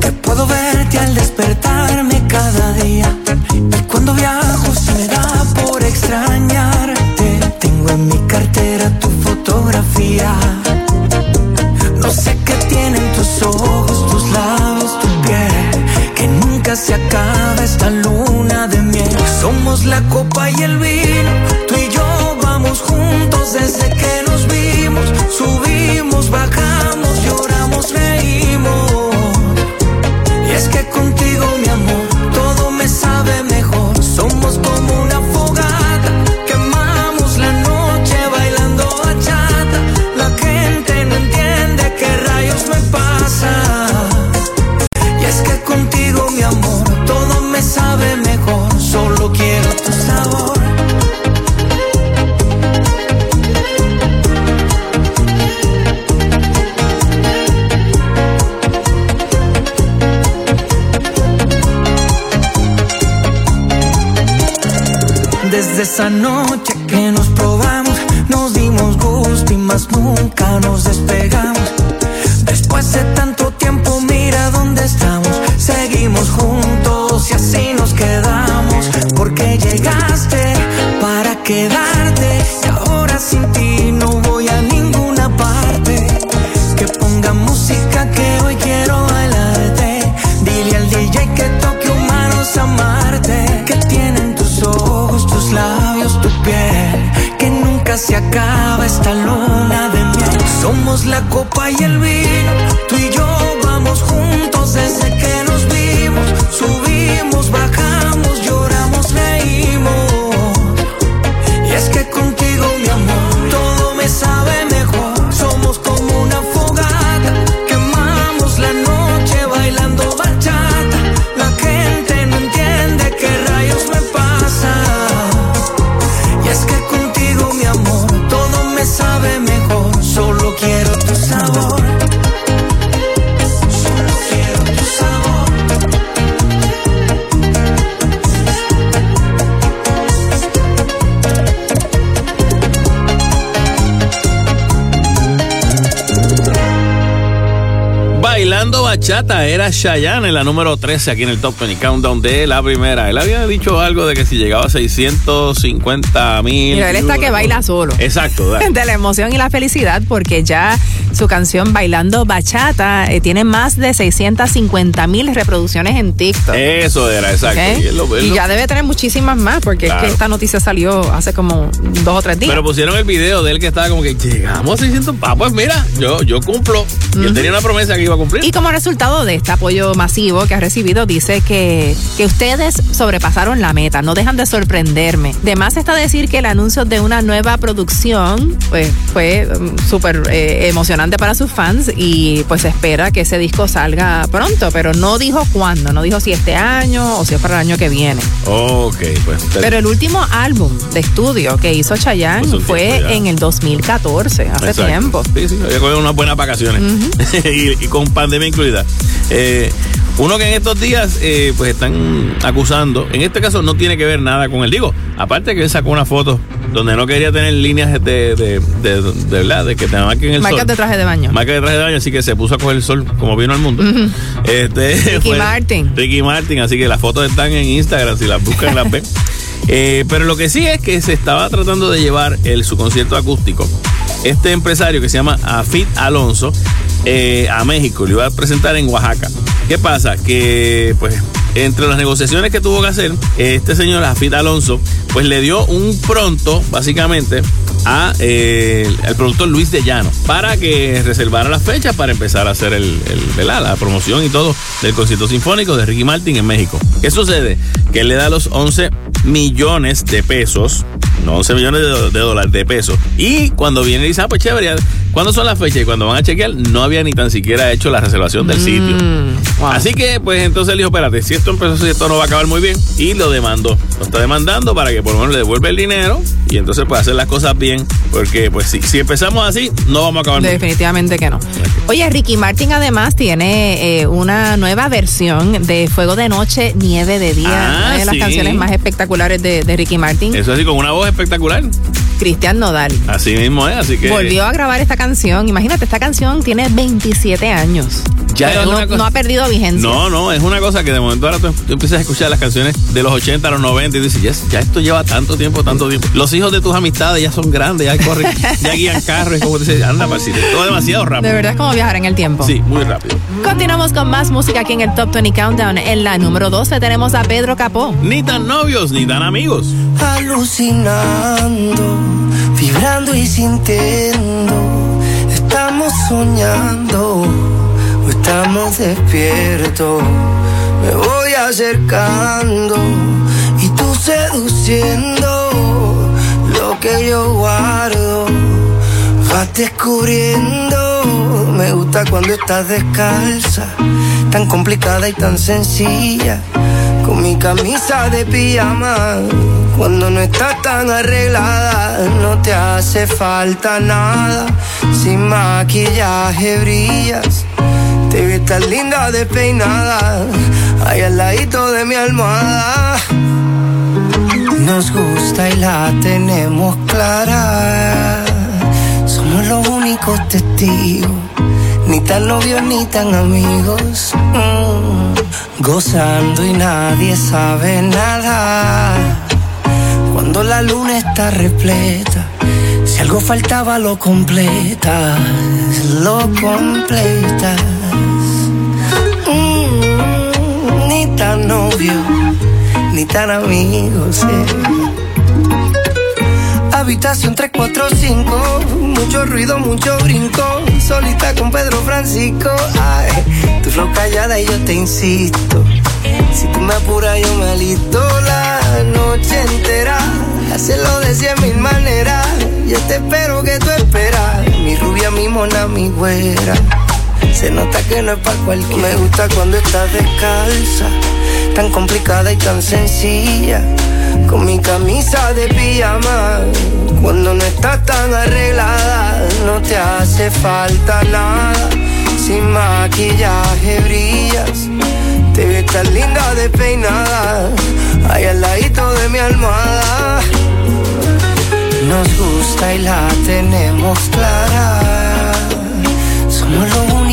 que puedo verte al despertarme cada día.
Era Chayanne en la número 13 aquí en el Top 20 Countdown de la primera. Él había dicho algo de que si llegaba a 650 mil.
Mira, él está que baila solo.
Exacto. dale.
de la emoción y la felicidad porque ya Su canción Bailando Bachata eh, tiene más de 650 mil reproducciones en TikTok.
Eso era, exacto. Y es lo- es
Y
lo-
ya debe tener muchísimas más, porque es que esta noticia salió hace como dos o tres días.
Pero pusieron el video de él que estaba como que llegamos a 600. Ah, pues mira, yo, yo cumplo. Y él tenía una promesa que iba a cumplir.
Y como resultado de este apoyo masivo que ha recibido, dice que, que ustedes sobrepasaron la meta, no dejan de sorprenderme. De más está decir que el anuncio de una nueva producción pues, fue mm, súper eh, emocionante para sus fans y pues se espera que ese disco salga pronto, pero no dijo cuándo, no dijo si este año o si es para el año que viene.
Ok, pues.
Pero el último álbum de estudio que hizo Chayanne
Pues
fue
ya.
en el 2014, hace
Exacto.
tiempo.
Sí, sí, había cogido unas buenas vacaciones. y, y con pandemia incluida. Eh, uno que en estos días eh, pues están acusando, en este caso no tiene que ver nada con él. Digo, aparte que él sacó una foto donde no quería tener líneas de, de, de, de- de de que te marquen el
Marcas
sol.
de traje de baño.
Marca de traje de baño, así que se puso a coger el sol como vino al mundo. Este,
Ricky Martin.
Ricky Martin, así que las fotos están en Instagram, si las buscan las ven. Eh, pero lo que sí es que se estaba tratando de llevar el, su concierto acústico. Este empresario que se llama Afid Alonso eh, a México, lo iba a presentar en Oaxaca. ¿Qué pasa? Que pues entre las negociaciones que tuvo que hacer, este señor Afid Alonso, pues le dio un pronto, básicamente, a, eh, al productor Luis de Llano para que reservara las fechas para empezar a hacer el, el- ¿verdad? la promoción y todo del concierto sinfónico de Ricky Martin en México. ¿Qué sucede? Que él le da los 11 millones de pesos, no 11 millones de, de dólares, de pesos. Y cuando viene y dice, ah, pues chévere, ¿cuándo son las fechas? Y cuando van a chequear, no había ni tan siquiera hecho la reservación del sitio. Así que, pues entonces él dijo, espérate, si esto empezó, si esto no va a acabar muy bien. Y lo demandó. Lo está demandando para que por lo menos le devuelva el dinero y entonces pues hacer las cosas bien. Porque pues si, si empezamos así, no vamos a acabar muy bien.
Definitivamente que no. Oye, Ricky Martin además tiene eh, una nueva versión de Fuego de Noche, Nieve de Día.
Ah,
una de las
sí.
canciones más espectaculares de, de Ricky Martin.
Eso así, con una voz espectacular.
Cristian Nodal.
Así mismo es, así que...
Volvió a grabar esta canción. Imagínate, esta canción tiene 27 años.
Ya
pero
es
no,
una cosa-
no ha perdido vigencia.
No, no, es una cosa que de momento ahora tú, tú empiezas a escuchar las canciones de los 80 a los 90 y dices, ya, ya esto lleva tanto tiempo, tanto tiempo. Los hijos de tus amistades ya son grandes, ya corren, ya guían carros, y como dices, anda, parcito, todo demasiado rápido.
De verdad es como viajar en el tiempo.
Sí, muy rápido.
Continuamos con más música aquí en el Top 20 Countdown. En la número 12 tenemos a Pedro Capó.
Ni tan novios, ni tan amigos.
Alucinando, vibrando y sintiendo. Estamos soñando estamos despiertos. Me voy acercando y tú seduciendo lo que yo guardo. Vas descubriendo, me gusta cuando estás descalza, tan complicada y tan sencilla, con mi camisa de pijama. Cuando no estás tan arreglada, no te hace falta nada. Sin maquillaje brillas, te ves tan linda despeinada, ahí al ladito de mi almohada. Nos gusta y la tenemos clara. Somos los únicos testigos, ni tan novios ni tan amigos. Mm, Gozando y nadie sabe nada. Cuando la luna está repleta, si algo faltaba lo completas, lo completas. Tan novio, ni tan amigos. eh. Habitación 345, mucho ruido, mucho brinco. Solita con Pedro Francisco. Ay, tu flow callada y yo te insisto. Si tú me apuras, yo me alisto la noche entera. Hacerlo de cien mil maneras. Yo te espero que tú esperas. Mi rubia, mi mona, mi güera. Se nota que no es para cualquiera. Me gusta cuando estás descalza, tan complicada y tan sencilla. Con mi camisa de pijama, cuando no estás tan arreglada, no te hace falta nada. Sin maquillaje brillas, te ves tan linda despeinada, ahí al ladito de mi almohada. Nos gusta y la tenemos clara. Somos testigos, ni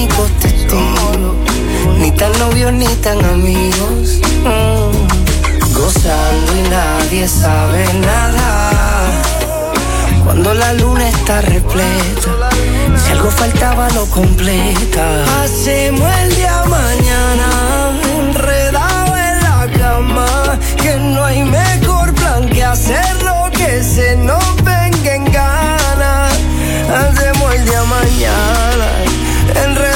tan novios ni tan amigos. Mm, Gozando y nadie sabe nada. Cuando la luna está repleta, si algo faltaba lo completa. Hacemos el día mañana, enredado en la cama. Que no hay mejor plan que hacerlo que se nos venga en gana. Hacemos el día mañana, enredado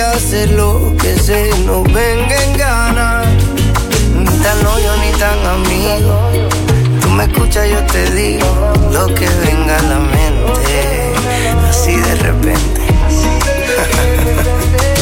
que hacerlo que se nos venga en gana. Ni tan novio ni tan amigo. Tú me escuchas, yo te digo lo que venga a la mente. Así de repente.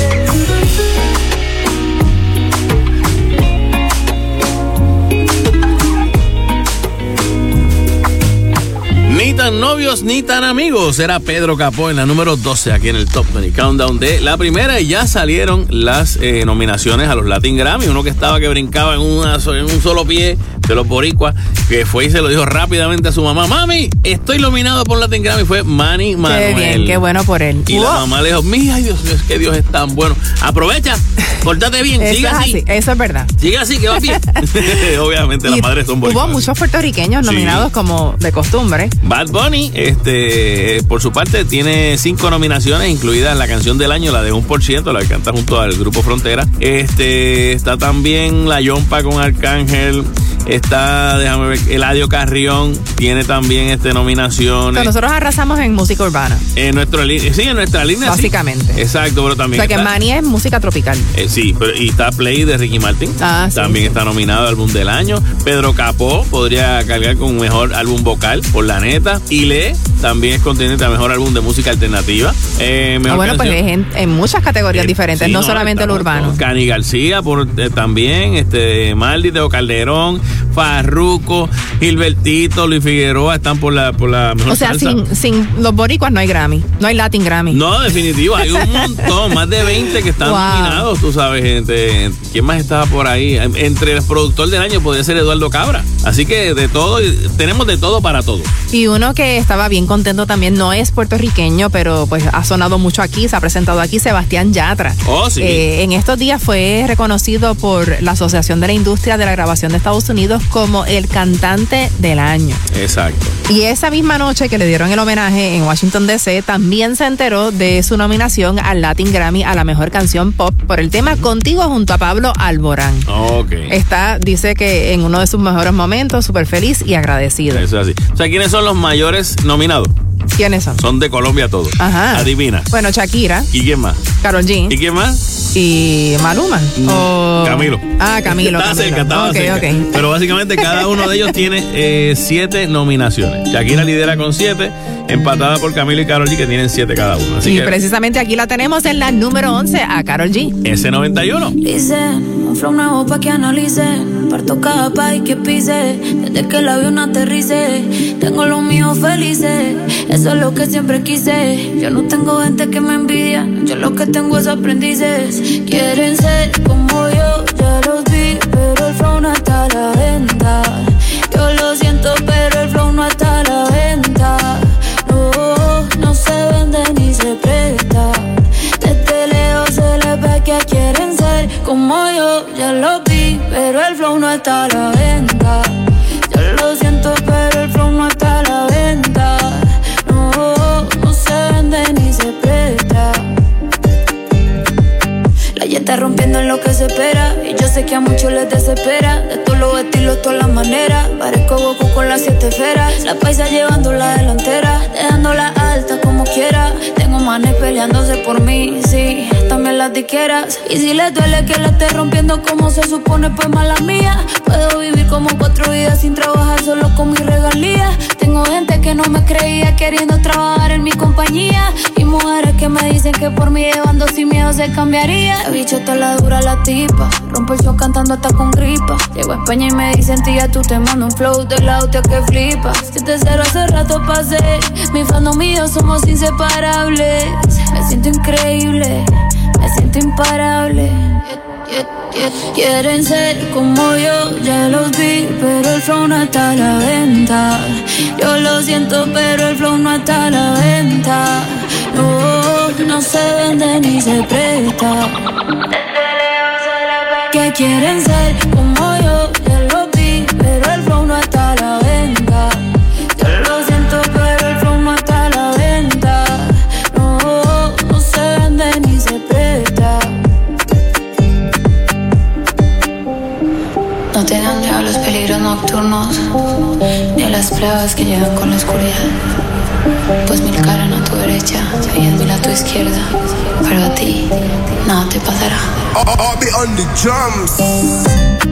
tan novios ni tan amigos. Era Pedro Capó en la número 12 aquí en el Top 20 Countdown de la primera. Y ya salieron las eh, nominaciones a los Latin Grammy. Uno que estaba que brincaba en, una, en un solo pie de los boricuas, que fue y se lo dijo rápidamente a su mamá. Mami, estoy nominado por Latin Grammy. Fue Manny Manuel.
Qué bien, qué bueno por él.
Y la mamá le dijo, mija, Dios mío, es que Dios es tan bueno. Aprovecha, pórtate bien,
Eso
sigue
es
así.
así, eso es verdad.
Sigue así, que va bien. Obviamente las
Y
madres son
Hubo
boricuas.
muchos puertorriqueños
Sí.
nominados como de costumbre.
Bad Bunny, este, por su parte, tiene cinco nominaciones, incluidas la canción del año, la de 1%, la que canta junto al grupo Frontera. Este, está también La Yompa con Arcángel. Está, déjame ver, Eladio Carrión tiene también este nominaciones.
Pero nosotros arrasamos en música urbana,
En nuestra línea, sí, en nuestra línea. sí.
básicamente.
Exacto, pero
O
también.
sea que
está-
es música tropical.
eh, sí, pero, y está Play de Ricky Martin.
Ah, sí,
También está nominado al álbum del año. Pedro Capó podría cargar con mejor álbum vocal, por la neta. Y Le también es contendiente a mejor álbum de música alternativa. Eh,
Ah, bueno, pues
canción-
es en, en muchas categorías diferentes,
Sí,
no, solamente
estamos
urbano.
Cani García por, eh, también, este, Maldi, Teo Calderón, Farruco, Gilbertito, Luis Figueroa están por la, por la mejor
O sea,
salsa.
sin, sin los boricuas no hay Grammy, no hay Latin Grammy.
No, definitivo, hay un montón, más de 20 que están
Wow.
nominados, tú sabes, gente. ¿Quién más estaba por ahí? Entre el productor del año podría ser Eduardo Cabra. Así que de todo, tenemos de todo para todo.
Y uno que estaba bien contento también, no es puertorriqueño, pero pues ha sonado mucho aquí, se ha presentado aquí, Sebastián Yatra.
Oh, sí.
Eh, en estos días fue reconocido por la Asociación de la Industria de la Grabación de Estados Unidos como el cantante del año.
Exacto.
Y esa misma noche que le dieron el homenaje en Washington DC, también se enteró de su nominación al Latin Grammy a la mejor canción pop por el tema Contigo junto a Pablo Alborán.
Ok.
Está, dice que en uno de sus mejores momentos, súper feliz y agradecido.
Eso es así. O sea, ¿quiénes son los mayores nominados?
¿Quiénes son?
Son de Colombia todos.
Ajá.
Adivina.
Bueno, Shakira,
¿Y quién más?
Carol G
¿Y quién más?
y Maluma. O-
Camilo.
Ah, Camilo.
Estaba
Camilo.
cerca, estaba
Ok,
cerca.
ok.
Pero básicamente cada uno de ellos tiene eh, siete nominaciones. Shakira lidera con siete, empatada por Camilo y Karol G, que tienen siete cada uno. Así
Y
que
precisamente aquí la tenemos en la número 11 a Carol G.
ese 91.
Dicen, un flow nuevo pa' que analice. Parto cada país que pise. Desde que el avión aterrice. Tengo los míos felices. Eso es lo que siempre quise. Yo no tengo gente que me envidia. Yo lo que tengo es aprendices. Quieren ser como yo, ya los vi. Pero el flow no está a la venta. Yo lo siento, pero el flow no está a la venta. No, no se vende ni se presta. Desde lejos se les ve que quieren ser como yo, ya lo vi, pero el flow no está a la venta. Está rompiendo en lo que se espera. Y yo sé que a muchos les desespera. De todos los estilos, todas las maneras. Parezco Goku con las siete esferas. La paisa llevando la delantera. Dejándola alta como quiera. Tengo manes peleándose por mí, sí. También las diqueras. Y si les duele que la esté rompiendo como se supone, pues mala mía. Puedo vivir como cuatro vidas sin trabajar solo con mis regalías. Tengo gente que no me creía queriendo trabajar en mi compañía. Y mujeres que me dicen que por mí llevando sin miedo se cambiaría. Está la dura la tipa. Rompo el show cantando hasta con gripa. Llego a España y me dicen, tía, tú te mando un flow de la hostia que flipa. Si te cero hace rato pasé. Mi fandom yo somos inseparables. Me siento increíble. Me siento imparable. Quieren ser como yo, ya los vi, pero el flow no está a la venta. Yo lo siento, pero el flow no está a la venta. No, no se vende ni se presta. Que quieren ser como yo, ya lo vi, pero el flow no está a la venta. Yo lo siento, pero el flow no está a la venta. No, no se vende
ni se presta. No te dan ya los peligros nocturnos, ni a las pruebas que llegan con la oscuridad. Pues mil caras a tu derecha y diez mil a tu izquierda, pero a ti nada te pasará.
I'll be on the.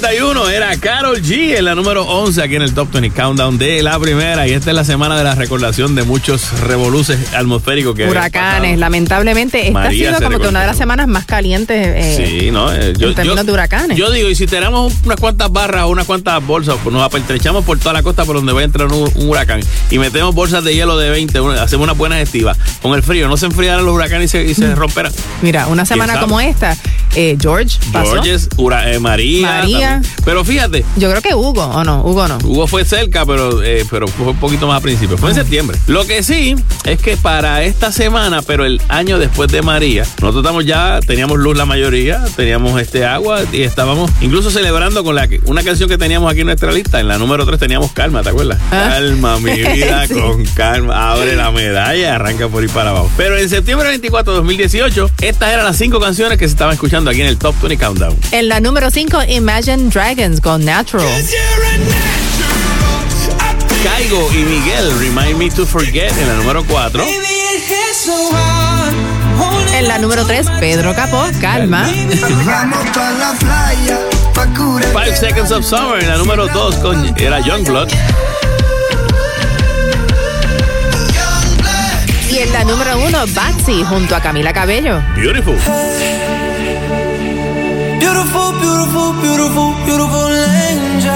91 era Carol G en la número 11 aquí en el Top 20 Countdown de la primera. Y esta es la semana de la recordación de muchos revoluces atmosféricos que.
Huracanes, lamentablemente. Esta
María
ha sido como que una de las semanas más calientes eh,
Sí, ¿no? Eh,
en términos de huracanes.
Yo digo, y si tenemos unas cuantas barras o unas cuantas bolsas, pues nos apertrechamos por toda la costa por donde va a entrar un, un huracán y metemos bolsas de hielo de 20, una- hacemos unas buenas estivas. Con el frío, ¿no se enfriarán los huracanes y se, y se romperán?
Mira, una semana como esta, eh, George pasó.
Georges, eh, María.
María.
también. Pero fíjate,
Yo creo que Hugo, ¿o no? Hugo no.
Hugo fue cerca, pero, eh, pero fue un poquito más a principio. Fue en septiembre. Lo que sí es que para esta semana, pero el año después de María, nosotros estamos ya, teníamos luz la mayoría, teníamos este agua y estábamos incluso celebrando con la una canción que teníamos aquí en nuestra lista. En la número 3 teníamos calma, ¿te acuerdas?
Ah.
Calma, mi vida,
Sí.
con calma. Abre la medalla arranca por ir para abajo. Pero en septiembre 24 de 2018, estas eran las cinco canciones que se estaban escuchando aquí en el Top 20 Countdown.
En la número 5, Imagine Dragons con Natural.
Caigo y Miguel, Remind Me to Forget en la número 4.
En la número 3, Pedro Capó, Calma.
Five Seconds of Summer en la número 2 con era Youngblood.
Y en la número 1, Batsy junto a Camila Cabello.
Beautiful.
Beautiful, beautiful, beautiful, angel.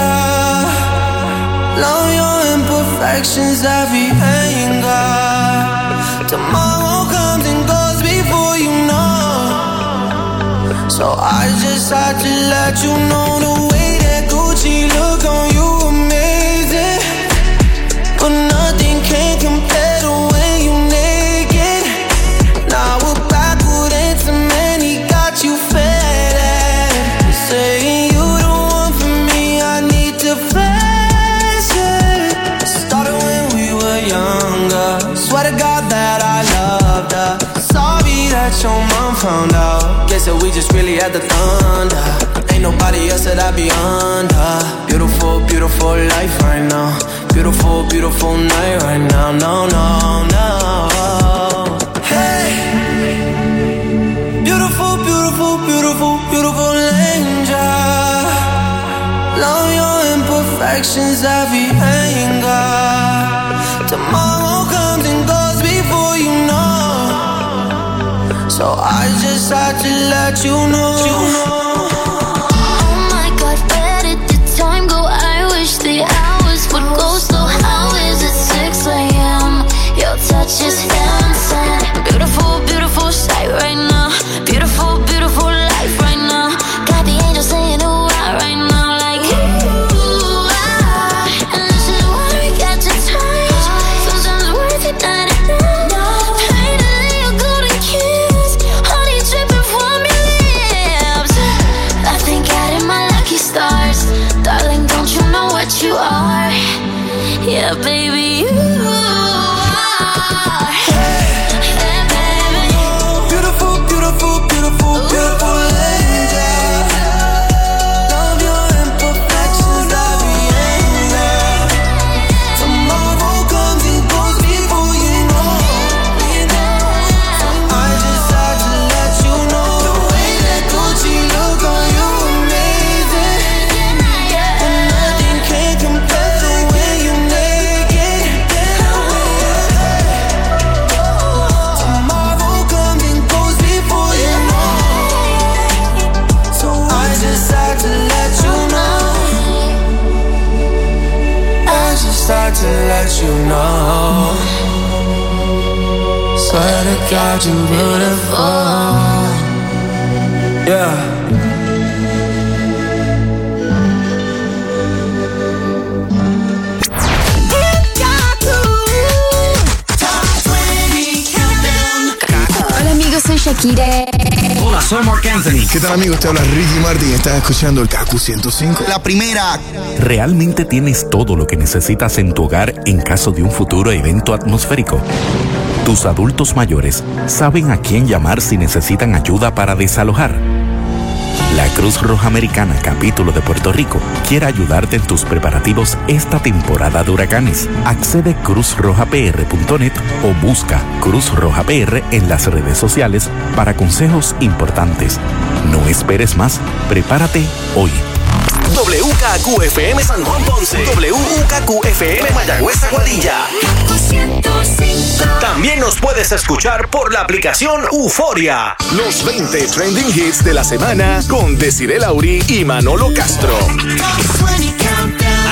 Love your imperfections, every anger. Tomorrow comes and goes before you know. So I just had to let you know the That your mom found out. Guess that we just really had the thunder. Ain't nobody else that I be under. Beautiful, beautiful life right now. Beautiful, beautiful night right now. No, no, no. Hey. Beautiful, beautiful, beautiful, beautiful angel. Love your imperfections, every. So I just had to let you know.
Oh to God, you
beautiful. Yeah.
Hola amigos, soy Shakira.
Hola, soy Mark Anthony.
¿Qué tal amigos? Te habla Ricky Martin. Estás escuchando el KQ 105.
La primera.
¿Realmente tienes todo lo que necesitas en tu hogar en caso de un futuro evento atmosférico? Tus adultos mayores saben a quién llamar si necesitan ayuda para desalojar. La Cruz Roja Americana Capítulo de Puerto Rico quiere ayudarte en tus preparativos esta temporada de huracanes. Accede cruzrojapr.net o busca Cruz Roja PR en las redes sociales para consejos importantes. No esperes más, prepárate hoy.
WKQFM San Juan Ponce. WKQFM Mayagüez Aguadilla. También nos puedes escuchar por la aplicación Euforia. Los 20 trending hits de la semana con Desiree Lauri y Manolo Castro.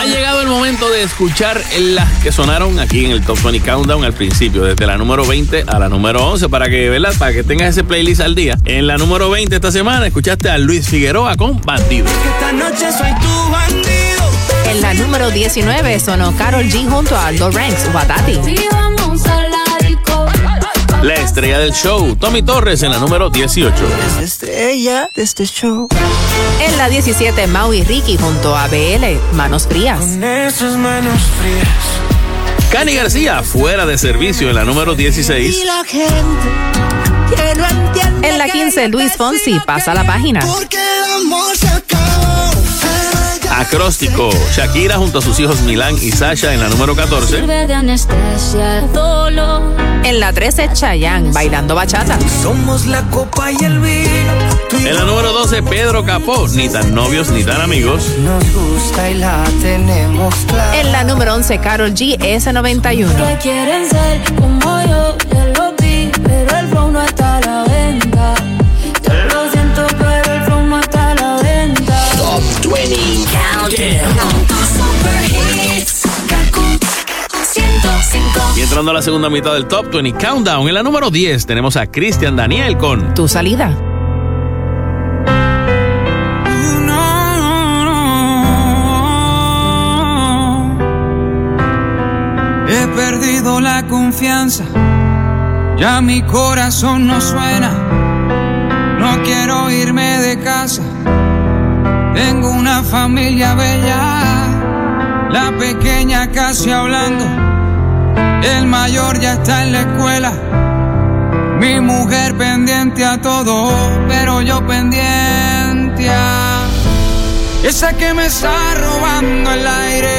Ha llegado el momento de escuchar las que sonaron aquí en el Top 20 Countdown al principio, desde la número 20 a la número 11, para que, ¿verdad? Para que tengas ese playlist al día. En la número 20 esta semana escuchaste a Luis Figueroa con Bandido.
Esta noche soy tu bandido.
En la número 19 sonó Carol G junto a Aldo Ranks, Batati.
La estrella del show, Tommy Torres en la número 18.
Estrella de este show.
En la 17, Maui Ricky junto a BL, Manos Frías.
Esas manos frías.
Cani García, fuera de servicio en la número 16.
la gente que no entiende
En la 15, Luis Fonsi, pasa la página.
Porque el amor se.
Acróstico, Shakira junto a sus hijos Milán y Sasha en la número 14.
de anestesia el dolor.
En la 13, Chayanne, bailando bachata.
Somos la copa y el vino.
En la número 12, Pedro Capó, ni tan novios ni tan amigos.
Nos gusta y la tenemos clara.
En la número 11, Carol G, S91.
Que quieren ser como yo, ya lo vi, pero el flow no está a la venta. Yo lo siento, pero el flow no está a la venta.
Top 20 Countdown.
Y entrando a la segunda mitad del Top 20 Countdown, en la número 10 tenemos a Cristian Daniel con
Tu salida.
He perdido la confianza, ya mi corazón no suena. No quiero irme de casa, tengo una familia bella, la pequeña casi hablando, el mayor ya está en la escuela. Mi mujer pendiente a todo, pero yo pendiente a esa que me está robando el aire,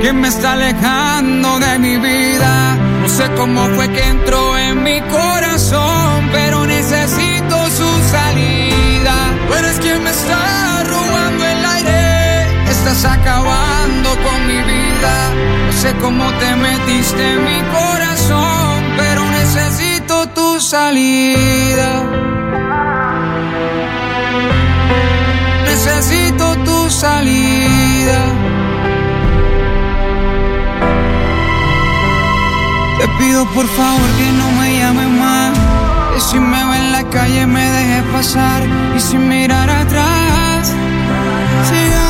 que me está alejando de mi vida. No sé cómo fue que entró en mi corazón, pero necesito estás acabando con mi vida. No sé cómo te metiste en mi corazón, pero necesito tu salida. necesito tu salida. Te pido por favor que no me llames más. Que si me ve en la calle me dejes pasar. Y sin mirar atrás, siga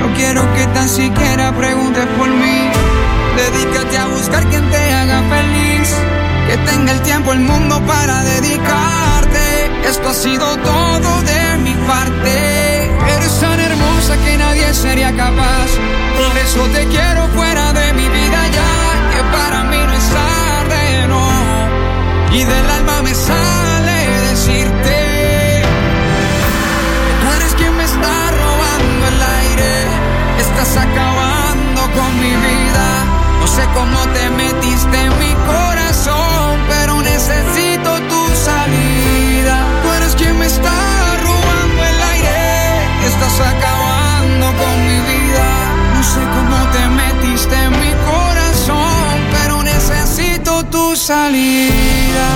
No quiero que tan siquiera preguntes por mí. Dedícate a buscar quien te haga feliz. Que tenga el tiempo, el mundo para dedicarte. Esto ha sido todo de mi parte. Eres tan hermosa que nadie sería capaz. Por eso te quiero fuera de mi vida ya. Que para mí no es tarde. Y del alma me sale Estás acabando con mi vida. No sé cómo te metiste en mi corazón, pero necesito tu salida. Tú eres quien me está robando el aire. Estás acabando con mi vida. No sé cómo te metiste en mi corazón, pero necesito tu salida.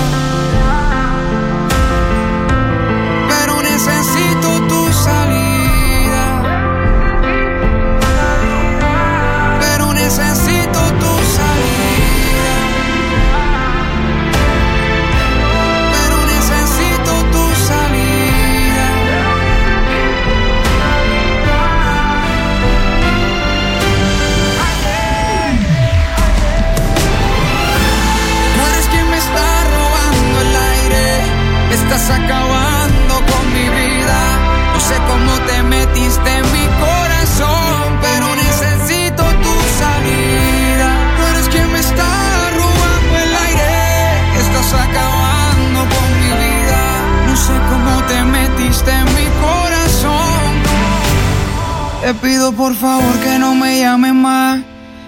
Te pido por favor que no me llames más.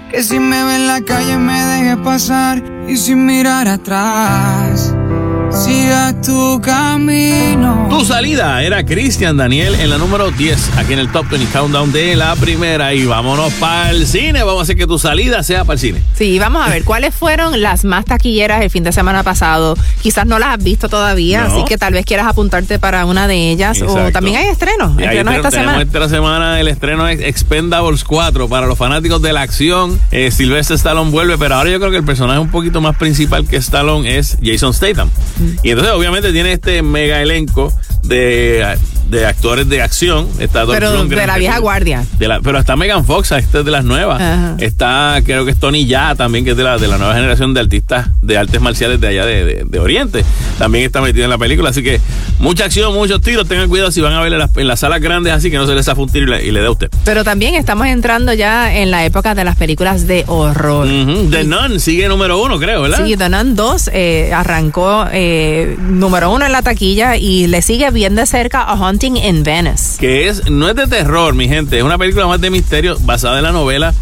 Que si me ve en la calle me deje pasar y sin mirar atrás. Siga tu camino.
Tu salida era Cristian Daniel en la número 10, aquí en el Top 20 Countdown de la primera. Y vámonos para el cine. Vamos a hacer que tu salida sea para el cine.
Sí, vamos a ver cuáles fueron las más taquilleras el fin de semana pasado. Quizás no las has visto todavía,
No.
así que tal vez quieras apuntarte para una de ellas. O también hay estrenos.
Te-
esta semana.
esta semana el estreno es Expendables 4 para los fanáticos de la acción. Eh, Sylvester Stallone vuelve, pero ahora yo creo que el personaje un poquito más principal que Stallone es Jason Statham. Y entonces obviamente tiene este mega elenco de, de actores de acción. Está Dolph
Pero
Lundgren,
de la vieja guardia.
de la- pero está Megan Fox, esta es de las nuevas.
Ajá.
Está, creo que es Tony Ya también, que es de la, de la nueva generación de artistas de artes marciales de allá de, de- de Oriente. También está metido en la película. Así que mucha acción, muchos tiros. Tengan cuidado si van a ver en las, en las salas grandes, así que no se les zafa un tiro y le, y le dé a usted.
Pero también estamos entrando ya en la época de las películas de horror.
The Nun sigue número uno, creo, ¿verdad?
Sí, The Nun 2 eh, arrancó eh, número uno en la taquilla y le sigue bien de cerca a
Que es, no es de terror, mi gente. Es una película más de misterio basada en la novela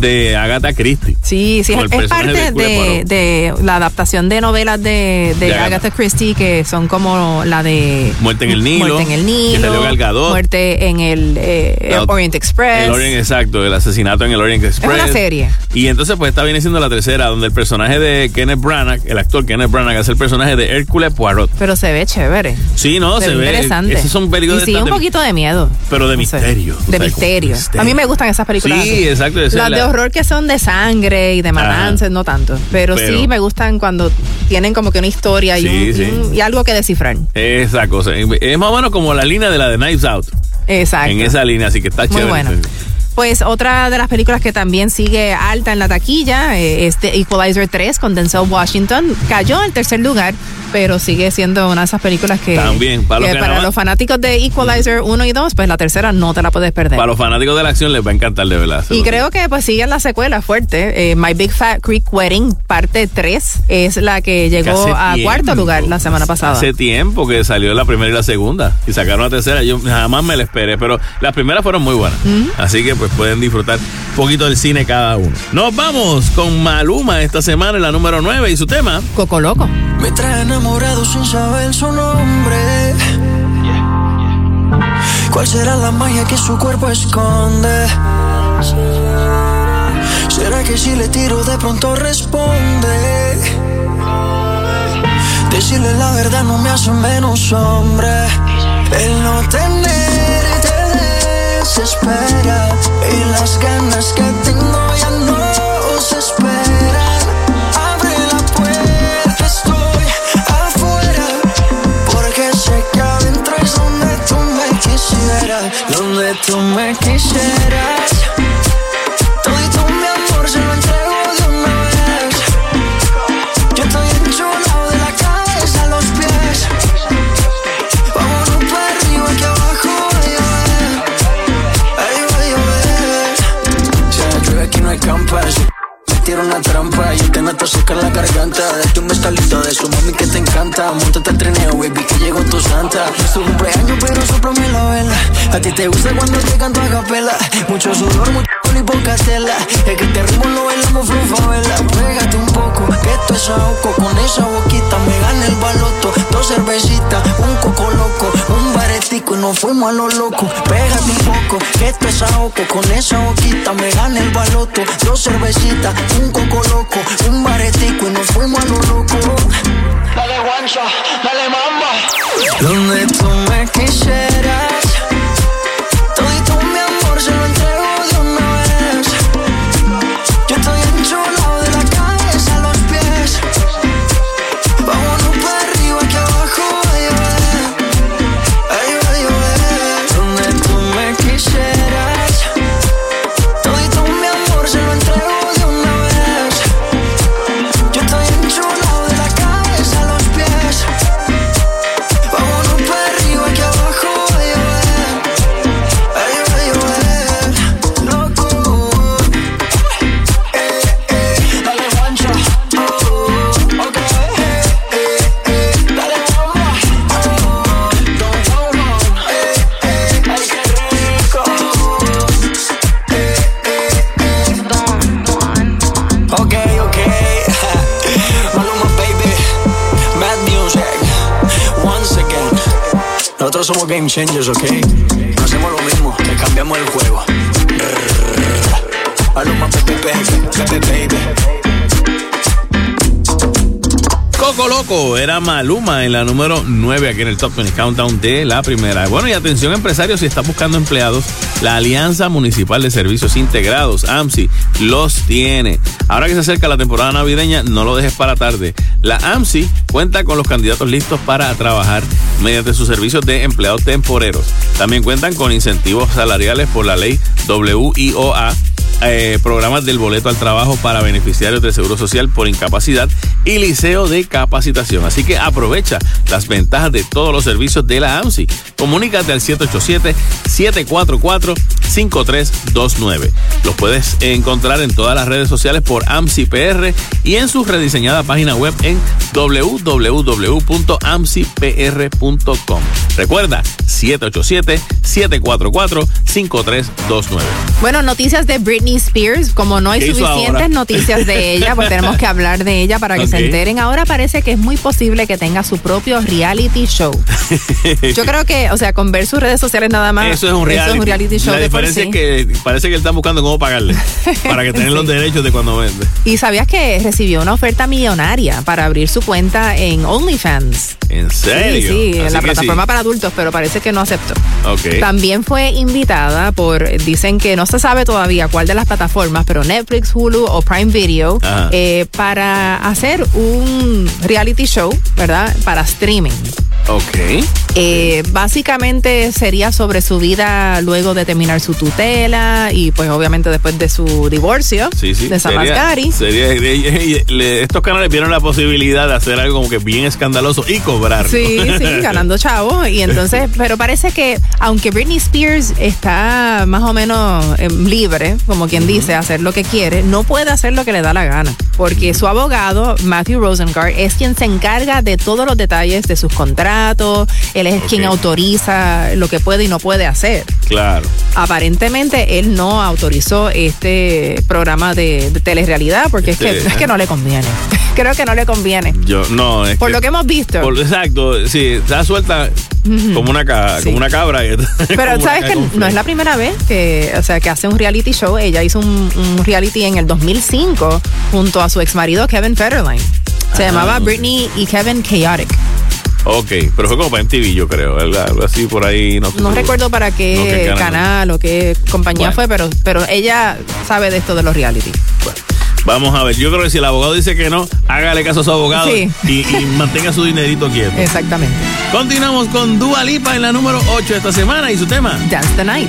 de Agatha Christie.
Sí, sí, es, es parte
de
la adaptación de novelas de, de
Agatha.
Agatha Christie que son como la de
Muerte en el Nilo.
Muerte en el Nilo,
salió Gal Gadot.
Muerte en el eh,
La-
Orient Express.
El Orient, exacto, el asesinato en el Orient Express.
una serie.
Y entonces, pues, está viene siendo la tercera, donde el personaje de Kenneth Branagh, el actor Kenneth Branagh, hace el personaje de Hércules Poirot.
Pero se ve chévere.
Sí, no,
se,
se
ve interesante.
Esos son películas
y sí,
de,
un poquito de miedo.
pero de misterio.
De
O sea,
misterio. A mí me gustan esas películas.
Sí,
así.
exacto,
Las
es
de horror que son de sangre y de matanzas, no tanto. Pero,
Pero-
sí me gustan cuando tienen como que una historia y,
Sí,
un- y
sí.
un- y algo que descifrar.
Esa cosa. Es más o menos como la línea de la de Knives Out.
Exacto.
En esa línea, así que está
Muy
chévere.
buena. Pues otra de las películas que también sigue alta en la taquilla es The Equalizer 3 con Denzel Washington. Cayó en tercer lugar, pero sigue siendo una de esas películas que,
También, para los
que
que
para
nada más-
los fanáticos de Equalizer 1 y 2, pues la tercera no te la puedes perder.
Para los fanáticos de la acción les va a encantar, de verdad.
Y creo que pues siguen la secuela fuerte. Eh, My Big Fat Creek Wedding, parte 3, es la que llegó a
tiempo.
cuarto lugar la semana pasada.
Hace tiempo que salió la primera y la segunda y sacaron la tercera. Yo jamás me la esperé, pero las primeras fueron muy buenas. Así que pues pueden disfrutar un poquito del cine cada uno. Nos vamos con Maluma esta semana en la número 9 y su tema.
Coco Loco.
Me trae enamorado sin saber su nombre. ¿Cuál será la magia que su cuerpo esconde? ¿Será que si le tiro de pronto responde? Decirle la verdad no me hace menos hombre. El no tener te desespera. Y las ganas que tengo Donde tú me quisieras. Todito mi amor se lo entrego tiro una trampa y te noto secar la garganta. Date un bestalito de eso, mami, que te encanta. Montate al trineo, baby, que llegó tu santa. Es tu cumpleaños, pero soplame la vela. A ti te gusta cuando te canto a capela. Mucho sudor, mucho y poca tela. Es que te ritmo lo bailamos vela. Pégate un poco, que esto es ahogo. Con esa boquita me gana el baloto. Dos cervecitas, un coco loco, y nos fuimos a lo loco. Pégate un poco, que esto es ahogo. Con esa boquita me gana el baloto. Dos cervecitas, un coco loco, un baretico y nos fuimos a lo loco. Dale guancha, dale mamba. Donde tú me quisieras. Nosotros somos game changers, ¿ok? No hacemos lo mismo, le cambiamos el juego. A lo más pepe, pepe, baby.
Coco Loco era Maluma en la número 9 aquí en el Top 20 Countdown de la primera. Bueno, y atención empresarios, si están buscando empleados, la Alianza Municipal de Servicios Integrados, AMSI, los tiene. Ahora que se acerca la temporada navideña, no lo dejes para tarde. La AMSI cuenta con los candidatos listos para trabajar mediante sus servicios de empleados temporeros. También cuentan con incentivos salariales por la ley WIOA eh, programas del boleto al trabajo para beneficiarios del Seguro Social por incapacidad y liceo de capacitación. Así que aprovecha las ventajas de todos los servicios de la AMSI. Comunícate al 787-744-5329. Los puedes encontrar en todas las redes sociales por AMSI PR y en su rediseñada página web en www.amsipr.com. Recuerda, 787-744-5329.
Bueno, noticias de Britney Spears. Como no hay
¿Qué hizo
suficientes
ahora?
noticias de ella, pues tenemos que hablar de ella para que se enteren. Ahora parece que es muy posible que tenga su propio reality show. Yo creo que, o sea, con ver sus redes sociales nada más.
Eso es un reality,
show
La
de por
diferencia
sí.
es que parece que él está buscando cómo pagarle para que tengan los derechos de cuando vende.
Y sabías que recibió una oferta millonaria para abrir su cuenta en OnlyFans.
¿En serio?
Sí, sí, en la plataforma para adultos, pero parece que no aceptó. También fue invitada por, dicen que no se sabe todavía cuál de las plataformas, pero Netflix, Hulu o Prime Video, eh, para hacer un reality show, ¿verdad? Para streaming.
Ok.
Eh, básicamente sería sobre su vida luego de terminar su tutela y pues obviamente después de su divorcio
Sí, sí.
de Samasgari.
Sería, estos canales vieron la posibilidad de hacer algo como que bien escandaloso y cobrar.
Sí, sí, ganando chavo. Y entonces, pero parece que aunque Britney Spears está más o menos eh, libre, como quien dice, hacer lo que quiere, no puede hacer lo que le da la gana. Porque su abogado, Matthew Rosengart, es quien se encarga de todos los detalles de sus contratos. Él es quien autoriza lo que puede y no puede hacer.
Claro.
Aparentemente él no autorizó este programa de, de telerrealidad porque es,
Este,
que, es que no le conviene. Creo que no le conviene.
Yo, no, es
Por lo que hemos visto.
por- exacto, sí, está suelta como una ca- como una cabra.
Pero sabes que no es la primera vez que, o sea, que hace un reality show. Ella hizo un, un reality en el 2005 junto a su ex marido Kevin Federline. Se
Ah,
llamaba. Britney y Kevin Chaotic.
Ok, pero fue como para MTV, yo creo, ¿verdad? Algo así por ahí. No,
No recuerdo para qué,
No, qué canal.
canal o qué compañía
Bueno.
fue, pero, pero ella sabe de esto de los reality.
Vamos a ver, yo creo que si el abogado dice que no, hágale caso a su abogado
Sí.
y, y mantenga su dinerito quieto.
Exactamente.
Continuamos con Dua Lipa en la número 8 esta semana y su tema.
Dance the Night.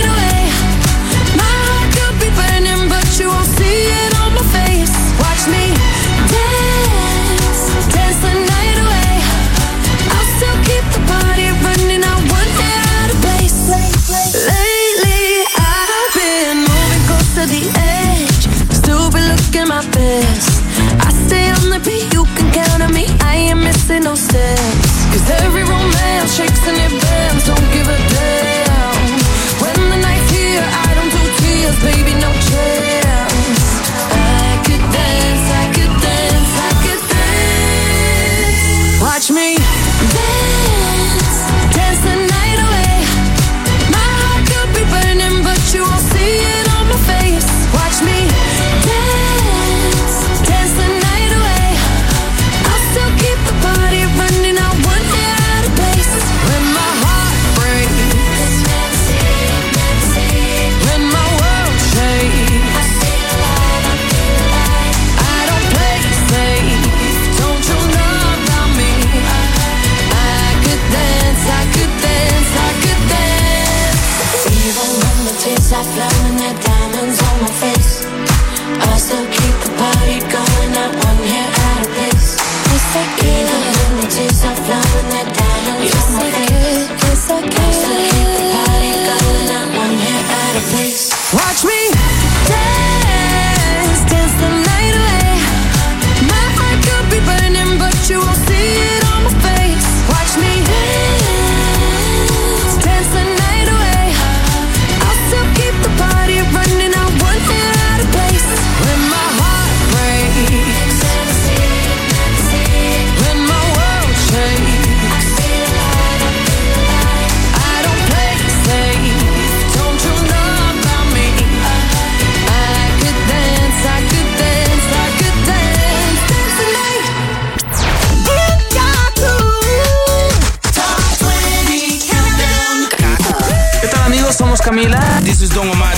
similar. This is Don Omar.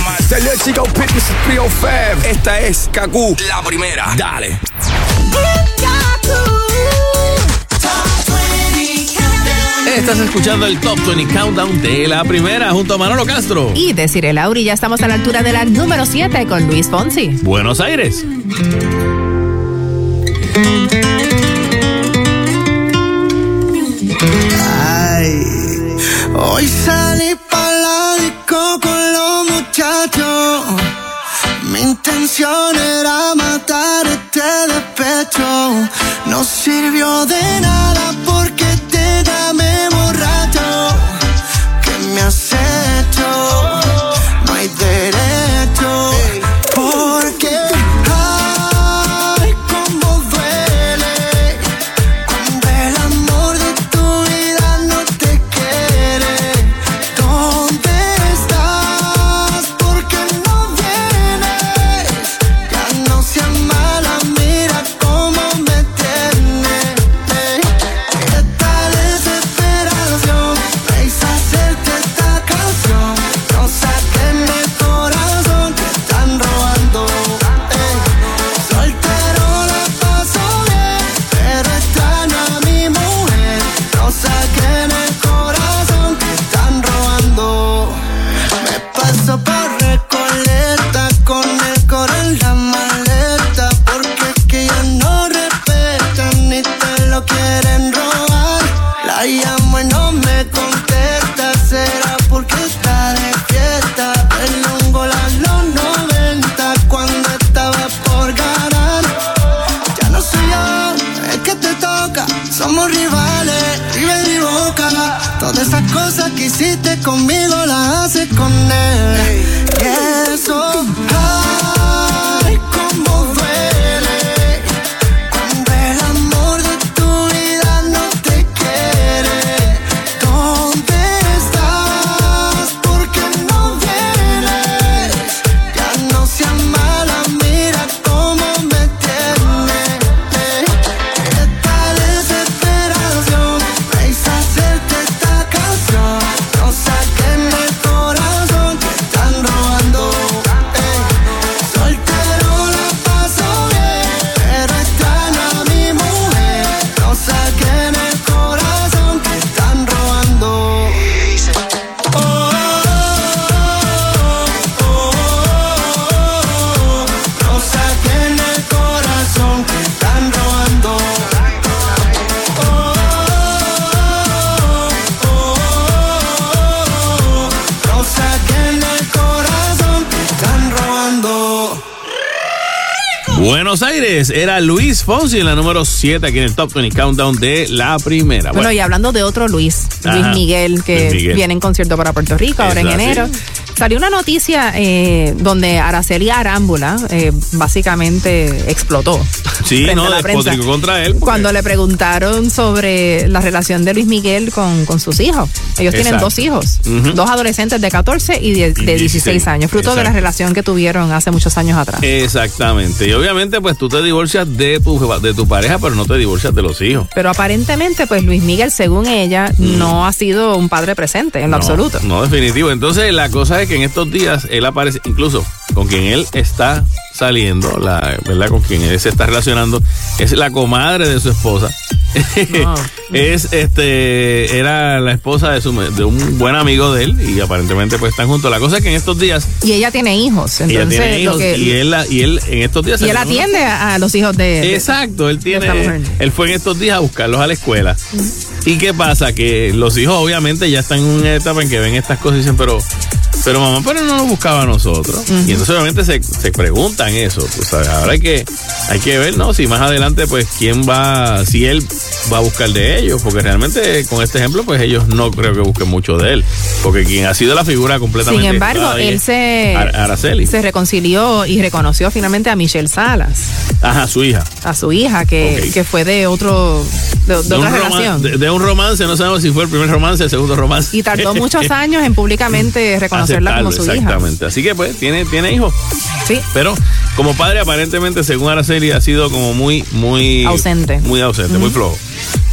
Chico Fitness 305.
Esta es Kaku, la primera.
Dale.
Estás escuchando el Top 20 Countdown de la primera junto a Manolo Castro.
Y decir el Lauri, ya estamos a la altura de la número 7 con Luis Fonsi.
Buenos Aires. Luis Fonsi en la número 7 aquí en el Top 20 Countdown de la primera.
Bueno, y hablando de otro Luis, Luis
Ajá,
Miguel, que
Luis Miguel.
viene en concierto para Puerto Rico ahora en
así.
enero. Salió una noticia eh, donde Araceli Arámbula eh, básicamente explotó.
Sí, no,
la
contra él. porque-
Cuando le preguntaron sobre la relación de Luis Miguel con, con sus hijos. Ellos tienen dos hijos, dos adolescentes de 14 y de, de 16 años, fruto de la relación que tuvieron hace muchos años atrás.
Exactamente. Y obviamente, pues tú te divorcias de tu, de tu pareja, pero no te divorcias de los hijos.
Pero aparentemente, pues Luis Miguel, según ella, no ha sido un padre presente en lo
Mm. No,
absoluto.
No, definitivo. Entonces, la cosa es que en estos días él aparece, incluso con quien él está saliendo, la, ¿verdad? Con quien él se está relacionando, es la comadre de su esposa. es este, era la esposa de, su, de un buen amigo de él y aparentemente pues están juntos. La cosa es que en estos días
Y ella tiene hijos,
ella
entonces
tiene
lo
hijos
que-
y él, la- y él en estos días
y él atiende a, a los hijos de,
Exacto, él tiene, él fue en estos días a buscarlos a la escuela. ¿Y qué pasa? Que los hijos obviamente ya están en una etapa en que ven estas cosas y dicen, pero, pero mamá, pero no nos buscaba a nosotros. Y entonces obviamente se, se preguntan eso, tú sabes. Ahora hay que, hay que ver, ¿no? Si más adelante, pues, quién va, si él va a buscar de ellos, porque realmente con este ejemplo, pues ellos no creo que busquen mucho de él, porque quien ha sido la figura completamente.
Sin embargo, él se,
Ar- Araceli.
se reconcilió y reconoció finalmente a Michelle Salas,
Ajá, su hija.
a su hija, que, que fue de otro de, de
De
otra relación.
de- de un romance, no sabemos si fue el primer romance, el segundo romance.
y tardó muchos años en públicamente como su
Aceptarlo,
hija.
Exactamente. Así que pues tiene, tiene hijos.
Sí.
Pero como padre aparentemente, según Araceli, ha sido como muy, muy...
Ausente.
Muy ausente, muy flojo.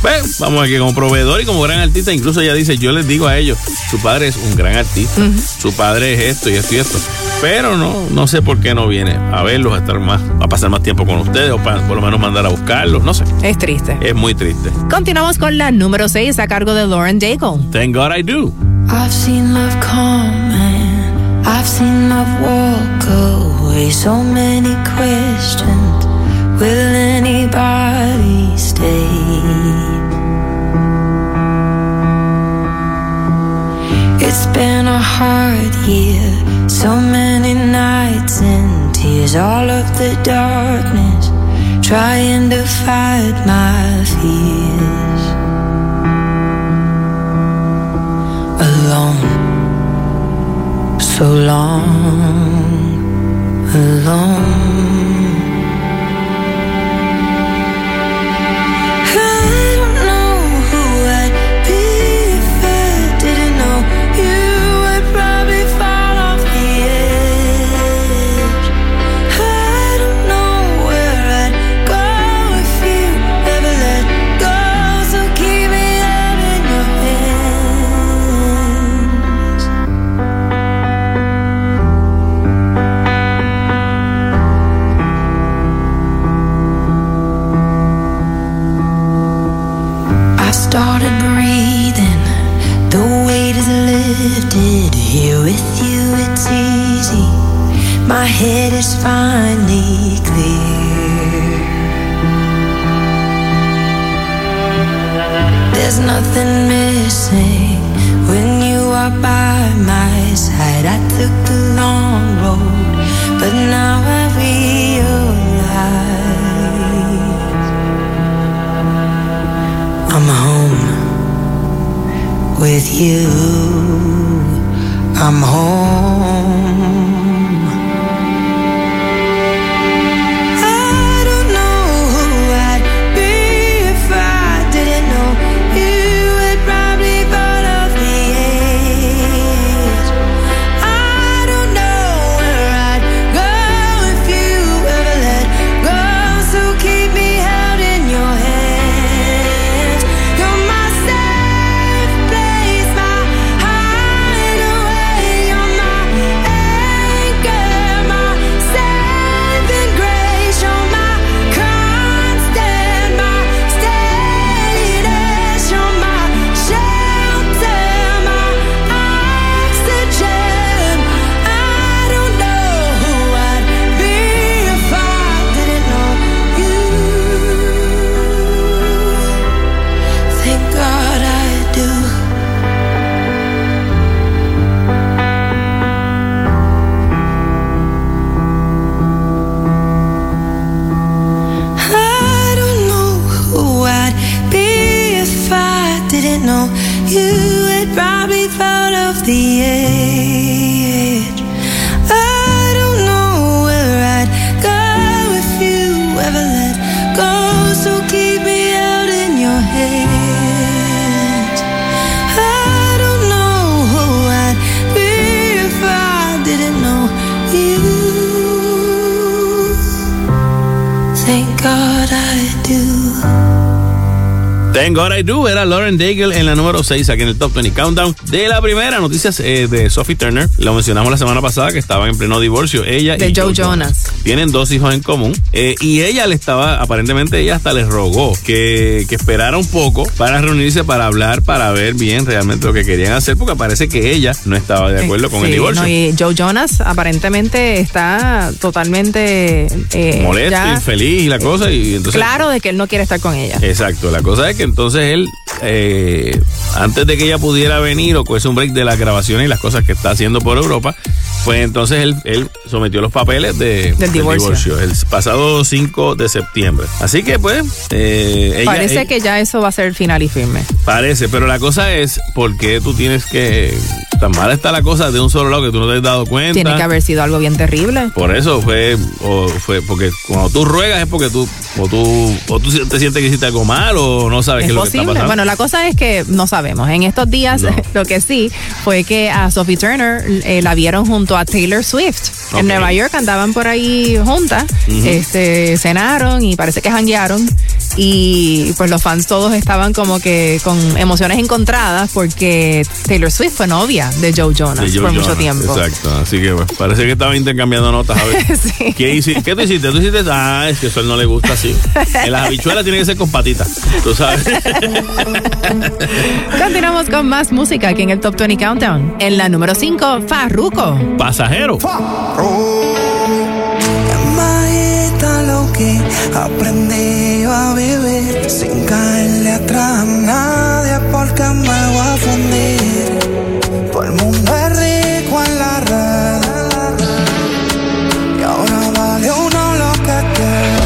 Pues, vamos a que como proveedor y como gran artista, incluso ella dice, yo les digo a ellos, su padre es un gran artista, su padre es esto y esto y esto. Pero no, no sé por qué no viene a verlos, a estar más, a pasar más tiempo con ustedes o para por lo menos mandar a buscarlos, no sé.
Es triste.
Es muy triste.
Continuamos con la número 6 a cargo de Lauren Daigle.
Thank God I do.
I've seen love come and I've seen love walk away. So many questions. Will anybody stay? It's been a hard year. So many nights and tears. All of the darkness. Trying to fight my fears. alone, so long alone. My head is finally clear. There's nothing missing when you are by my side. I took the long road, but now I realize. I'm home with you. I'm home. God I Do
era Lauren Daigle en la número 6 aquí en el Top 20 Countdown de la primera noticias eh, de Sophie Turner. Lo mencionamos la semana pasada que estaban en pleno divorcio. Ella
De
y
Joe Jonas.
Tienen dos hijos en común eh, y ella le estaba, aparentemente ella hasta les rogó que, que esperara un poco para reunirse para hablar, para ver bien realmente lo que querían hacer porque parece que ella no estaba de acuerdo con el divorcio.
no, y Joe Jonas aparentemente está totalmente eh,
Molesto,
ya
infeliz y la cosa y entonces...
claro de que él no quiere estar con ella.
Exacto, la cosa es que entonces él, eh, antes de que ella pudiera venir o cogerse un break de las grabaciones y las cosas que está haciendo por Europa, pues entonces él, él sometió los papeles de, del
divorcio.
el pasado 5 de septiembre. Así que pues, eh, ella-
Parece
ella-
que ya eso va a ser final y firme.
Parece, pero la cosa es, ¿por qué tú tienes que... Tan mala está la cosa de un solo lado que tú no te has dado cuenta?
Tiene que haber sido algo bien terrible.
Por eso fue, o fue porque cuando tú ruegas es porque tú, o tú, o tú te sientes que hiciste algo mal o no sabes qué
Es
lo que está
posible.
pasando.
Bueno, la cosa es que no sabemos. En estos días,
No.
lo que sí fue que a Sophie Turner eh, la vieron junto a Taylor Swift. En Nueva York andaban por ahí juntas,
Ujú.
Este, cenaron y parece que janguearon. y pues los fans todos estaban como que con emociones encontradas porque Taylor Swift fue novia de Joe Jonas
De Joe
por mucho tiempo.
Exacto. Así que pues, parece que estaba intercambiando notas. A ver. ¿Qué, hici- ¿Qué tú hiciste? Tú hiciste, ah, es que eso a él no le gusta así. En las habichuelas tiene que ser con patitas. Tú sabes.
Continuamos con más música aquí en el Top 20 Countdown. En la número 5, Farruko.
Pasajero.
Lo aprendí a vivir sin caerle atrás a nadie porque me voy a fundir. Todo el mundo es rico en la red y ahora vale uno lo que quiere.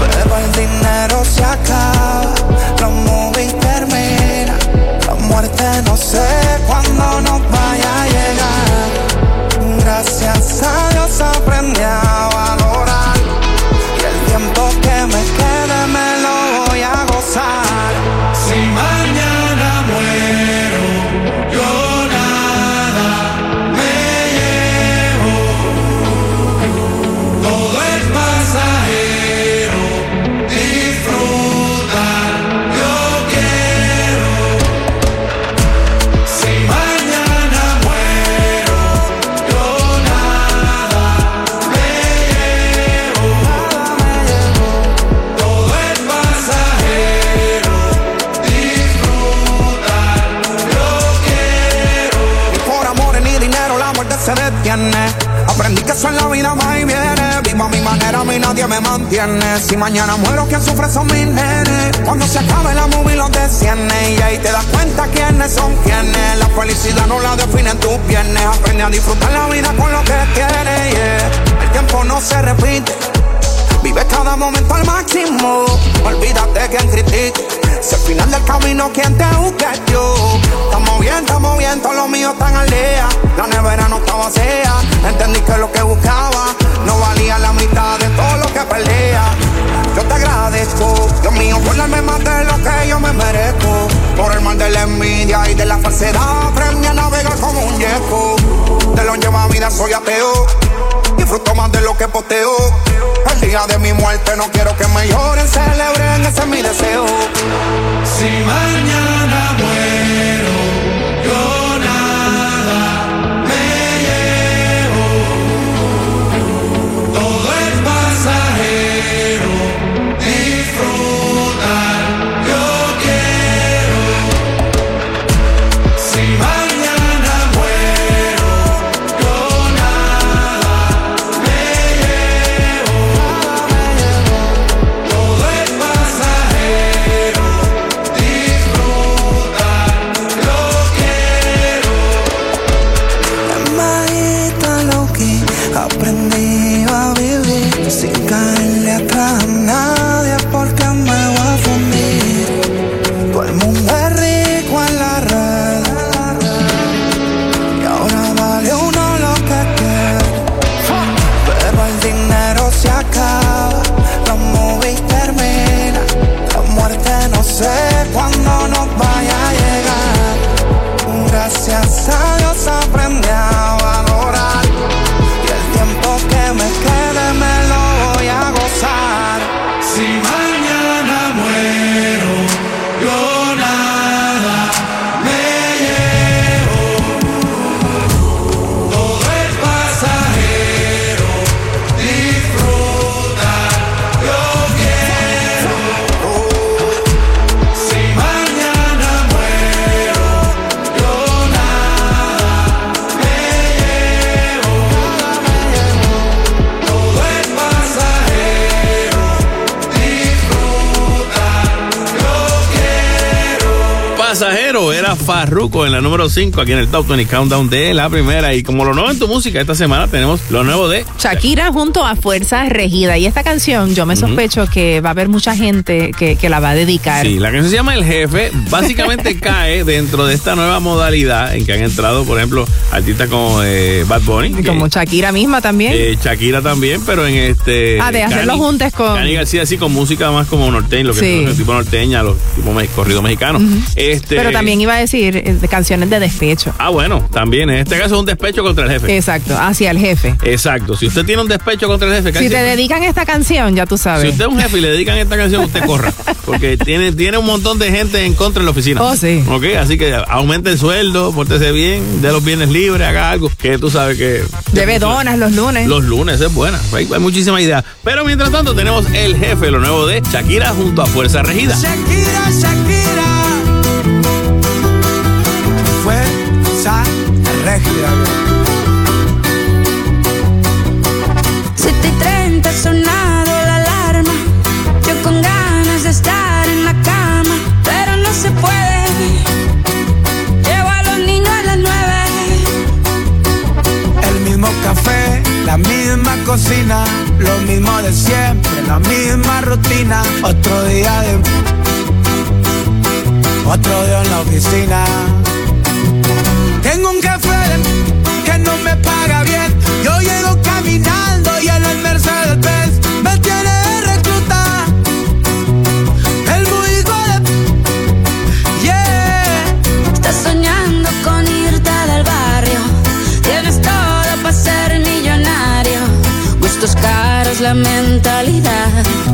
Pero el dinero se acaba, los movies terminan, la muerte no sé cuándo nos Aprendí que eso en la vida va y viene. Vivo a mi manera, a mí nadie me mantiene. Si mañana muero, quien sufre son mis nenes. Cuando se acabe la movie los desciende. Y ahí te das cuenta quiénes son quienes. La felicidad no la definen tus piernas. Aprende a disfrutar la vida con lo que tienes. yeah. El tiempo no se repite. Vive cada momento al máximo. Olvídate quien critique. Si al final del camino quien te busca Dios. Estamos bien, estamos bien, todos los míos están al día. La nevera no estaba vacía. Entendí que lo que buscaba no valía la mitad de todo lo que pelea. Yo te agradezco, Dios mío, por más de lo que yo me merezco. Por el mal de la envidia y de la falsedad, aprendí a navegar como un yeco. De lo lleva vida soy ateo. Disfruto de lo que posteo. El día de mi muerte no quiero que me lloren, celebren, ese es mi deseo. Si mañana muero,
Farruko en la número 5 aquí en el Top 20 Countdown de la primera. Y como lo nuevo en tu música, esta semana tenemos lo nuevo de
Shakira junto a Fuerza Regida. Y esta canción, yo me sospecho que va a haber mucha gente que, que la va a dedicar.
Sí, la canción se llama El Jefe. Básicamente cae dentro de esta nueva modalidad en que han entrado, por ejemplo, artistas como eh, Bad Bunny.
Y
que-
como Shakira misma también.
eh, Shakira también, pero en este.
Ah, de hacerlo juntos con-
Cani García, así con música más como norteña, lo que
Sí.
son tipo norteña, los tipo me- corrido mexicano. Este,
Pero también iba a decir eh, de canciones de despecho.
Ah, bueno, también. En este caso es un despecho contra el jefe.
Exacto, hacia el jefe.
Exacto. Si usted tiene un despecho contra el jefe,
Si te
siempre-
dedican esta canción, ya tú sabes.
si usted es un jefe y le dedican esta canción, usted corra. Porque tiene, tiene un montón de gente en contra en la oficina.
Oh, sí.
Ok, así que aumente el sueldo, pórtese bien, de los bienes libres, haga algo que tú sabes que.
Debe donas los lunes.
Los lunes es buena. Hay, hay muchísimas ideas. Pero mientras tanto, tenemos el jefe, lo nuevo de Shakira junto a Fuerza Regida.
Shakira, Shakira. Regida.
7 y 30 ha sonado la alarma. Yo con ganas de estar en la cama, pero no se puede. Llevo a los niños a las 9.
El mismo café, la misma cocina, lo mismo de siempre, la misma rutina. Otro día de. Otro día en la oficina.
Gustos caros, la mentalidad.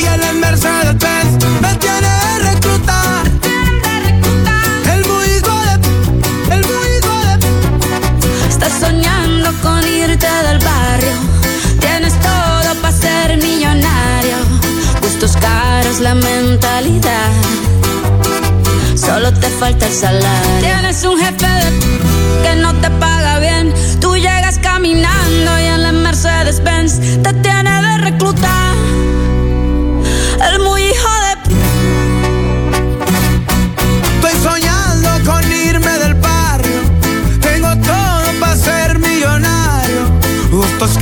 y en el Mercedes Benz me tiene de recluta. El muy de, el muy de.
Estás soñando con irte del barrio. Tienes todo para ser millonario. Gustos caros, la mentalidad. Solo te falta el salario. Tienes un jefe de que no te paga bien. Tú llegas caminando y en la Mercedes Benz te tiene de reclutar.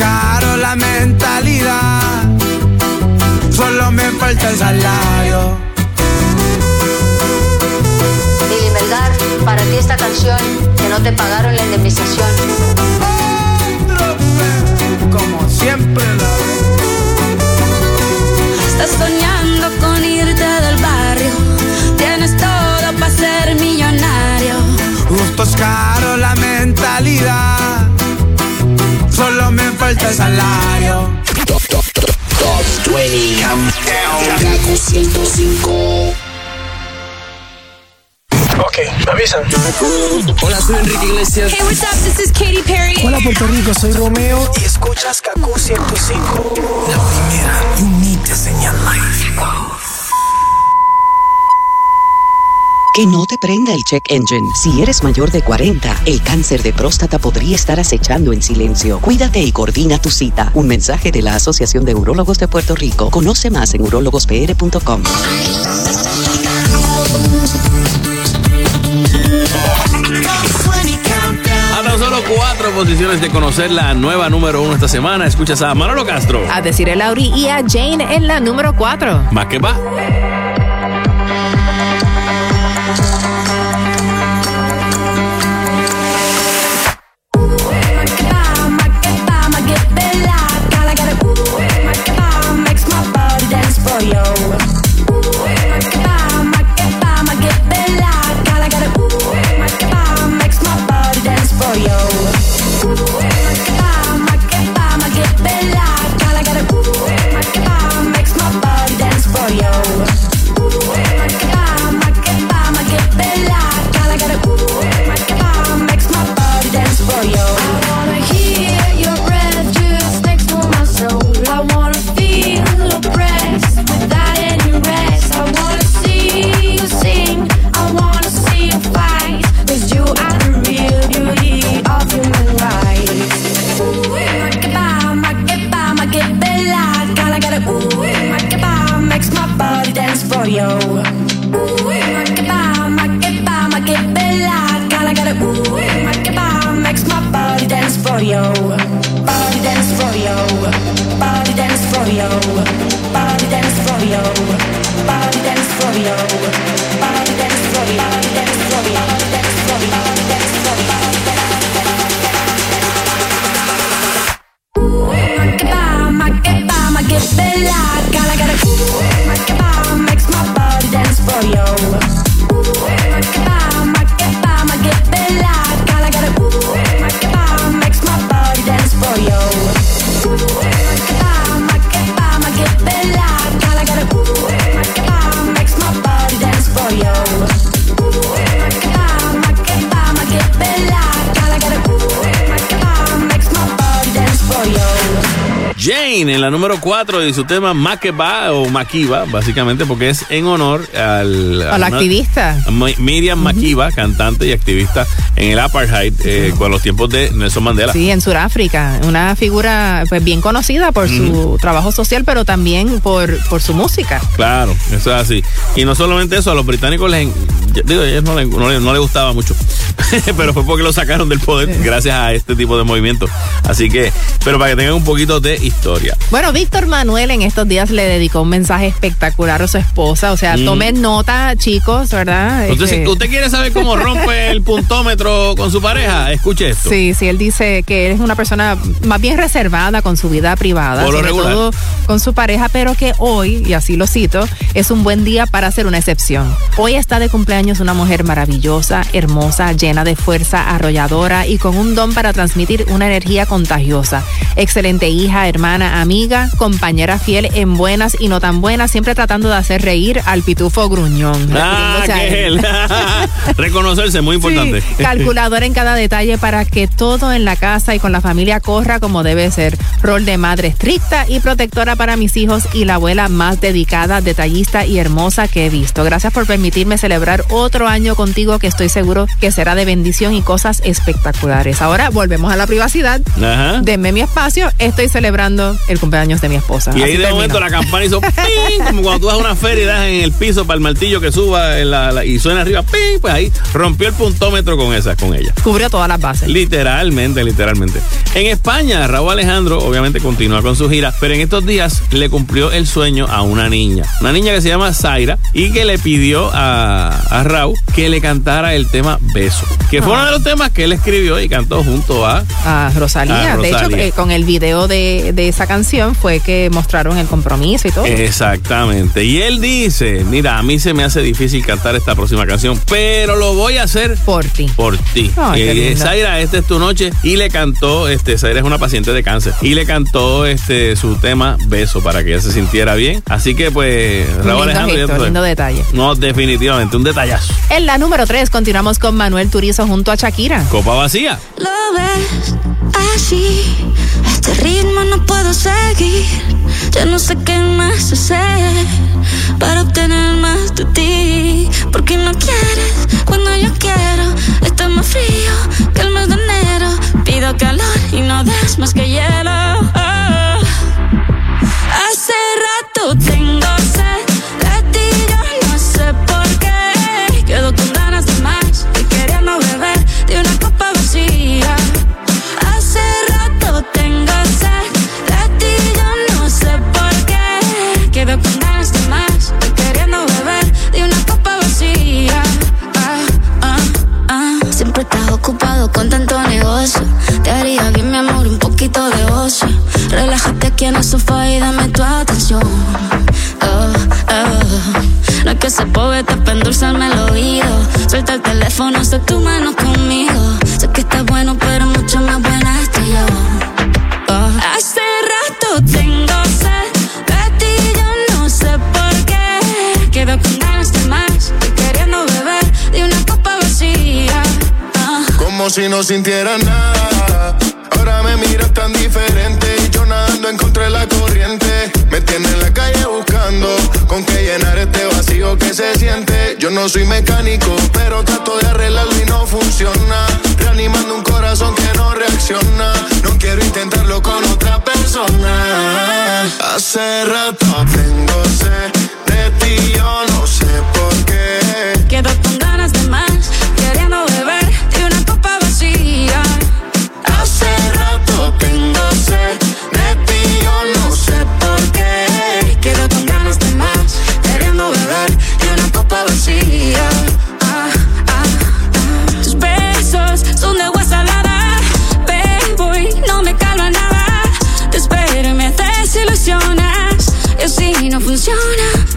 Caros, la mentalidad. Solo me falta el salario.
Lili Melgar, para ti esta canción que no te pagaron la indemnización.
Como siempre la
Estás soñando con irte del barrio. Tienes todo para ser millonario.
Gustos caros, la mentalidad. Falta el salario.
Top, top, top, top 20 Countdown. Kaku 105.
Ok, me avisan.
Hola, soy Enrique Iglesias.
Hey, what's up? This is Katy Perry.
Hola Puerto Rico, soy Romeo.
Y escuchas Kaku 105. La primera y única señal live.
Que no te prenda el check engine. Si eres mayor de 40, el cáncer de próstata podría estar acechando en silencio. Cuídate y coordina tu cita. Un mensaje de la Asociación de Urólogos de Puerto Rico. Conoce más en urologospr.com.
A tan solo cuatro posiciones de conocer la nueva número uno esta semana. Escuchas a Manolo Castro.
A decir el Lauri y a Jane en la número 4.
Más que va. 4 de su tema Makeba o Makiba, básicamente porque es en honor al,
A la
una-
activista.
a Mi- Miriam Makiba, cantante y activista en el apartheid eh, con los tiempos de Nelson Mandela.
Sí, en Sudáfrica, una figura pues bien conocida por su trabajo social, pero también por, por su música.
Claro, eso es así. Y no solamente eso, a los británicos les, digo, a ellos no, le- no le- no les gustaba mucho, pero fue porque lo sacaron del poder gracias a este tipo de movimientos. Así que, pero para que tengan un poquito de historia.
Bueno, Víctor Manuel en estos días le dedicó un mensaje espectacular a su esposa. O sea,
Mm.
tomen nota, chicos, ¿verdad?
Entonces,
Este,
usted quiere saber cómo rompe el puntómetro con su pareja, escuche esto.
Sí, sí, él dice que él es una persona más bien reservada con su vida privada,
Por lo
sobre
regular.
todo con su pareja, pero que hoy, y así lo cito, es un buen día para hacer una excepción. Hoy está de cumpleaños una mujer maravillosa, hermosa, llena de fuerza, arrolladora y con un don para transmitir una energía contagiosa. Excelente hija, hermana, amiga, compañera fiel en buenas y no tan buenas, siempre tratando de hacer reír al pitufo gruñón.
Ah, él. Reconocerse, muy importante.
Sí, calculadora en cada detalle para que todo en la casa y con la familia corra como debe ser. Rol de madre estricta y protectora para mis hijos y la abuela más dedicada, detallista y hermosa que he visto. Gracias por permitirme celebrar otro año contigo que estoy seguro que será de bendición y cosas espectaculares. Ahora volvemos a la privacidad.
Ajá.
Denme mi espacio, estoy celebrando el cumpleaños de mi esposa.
Y ahí de momento la campana hizo ping, como cuando tú vas a una feria y das en el piso para el martillo que suba en la- la- y suena arriba, ping, pues ahí rompió el puntómetro con esa, con ella.
Cubrió todas las bases.
Literalmente, literalmente. En España, Raúl Alejandro obviamente continúa con su gira, pero en estos días le cumplió el sueño a una niña. Una niña que se llama Zaira y que le pidió a, a Raúl que le cantara el tema Beso, que fue
Ah.
uno de los temas que él escribió y cantó junto a
a Rosalía.
A
De hecho, eh, con el video de, de esa canción fue que mostraron el compromiso y todo.
Exactamente. Y él dice, mira, a mí se me hace difícil cantar esta próxima canción, pero lo voy a hacer
por ti.
Por ti.
Ay,
eh. Zaira, esta es tu noche. Y le cantó, este, Zaira es una paciente de cáncer. Y le cantó este su tema Beso para que ella se sintiera bien. Así que pues, Raúl
lindo
Alejandro.
gesto, lindo detalle.
No, definitivamente, un detallazo.
En la número 3 continuamos con Manuel Turizo junto a Shakira.
Copa vacía.
Lo ves así, este ritmo no puedo seguir. Ya no sé qué más hacer para obtener más de ti. Porque no quieres cuando yo quiero. Está más frío que el mes de enero. Pido calor y no das más que hielo. Oh. Hace rato tengo sed aquí en el sofá y dame tu atención. Oh, oh. No es que ese poeta para endulzarme el oído. Suelta el teléfono, sé tu mano conmigo. Sé que estás bueno, pero mucho más buena estoy yo. Oh. Hace rato tengo sed de ti, yo no sé por qué. Quedo con ganas de más y queriendo beber de una copa vacía. Ah.
Como si no sintiera nada. Ahora me miras tan diferente y yo nadando en contra de la corriente. Me tiene en la calle buscando con qué llenar este vacío que se siente. Yo no soy mecánico, pero trato de arreglarlo y no funciona. Reanimando un corazón que no reacciona. No quiero intentarlo con otra persona. Hace rato tengo sed de ti, yo no sé por qué.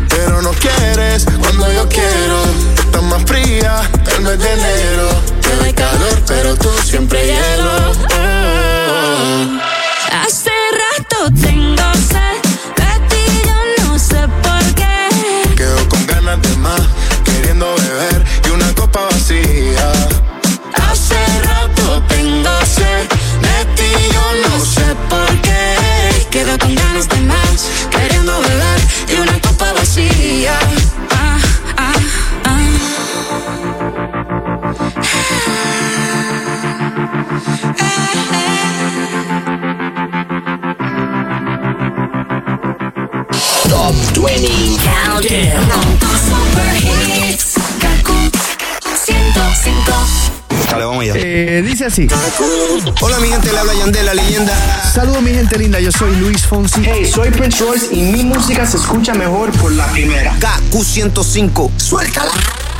Pero no quieres cuando yo quiero. Estás más fría el mes de enero. Te doy calor, pero tú siempre hielo. Ah. Hace rato tengo sed de ti, yo no sé por qué. Quedo con ganas de más, queriendo beber y una copa vacía. Hace rato tengo sed de ti, yo no sé por qué. Quedo con ganas de más. 20 Countdown. Super Hits. Kaku 105.
Dale, vamos allá.
Eh, dice así.
Hola, mi gente, le habla Yandel, la leyenda.
Saludos mi gente linda, yo soy Luis Fonsi.
Hey, soy Prince Royce y mi música se escucha mejor por la primera.
KQ105. Suéltala.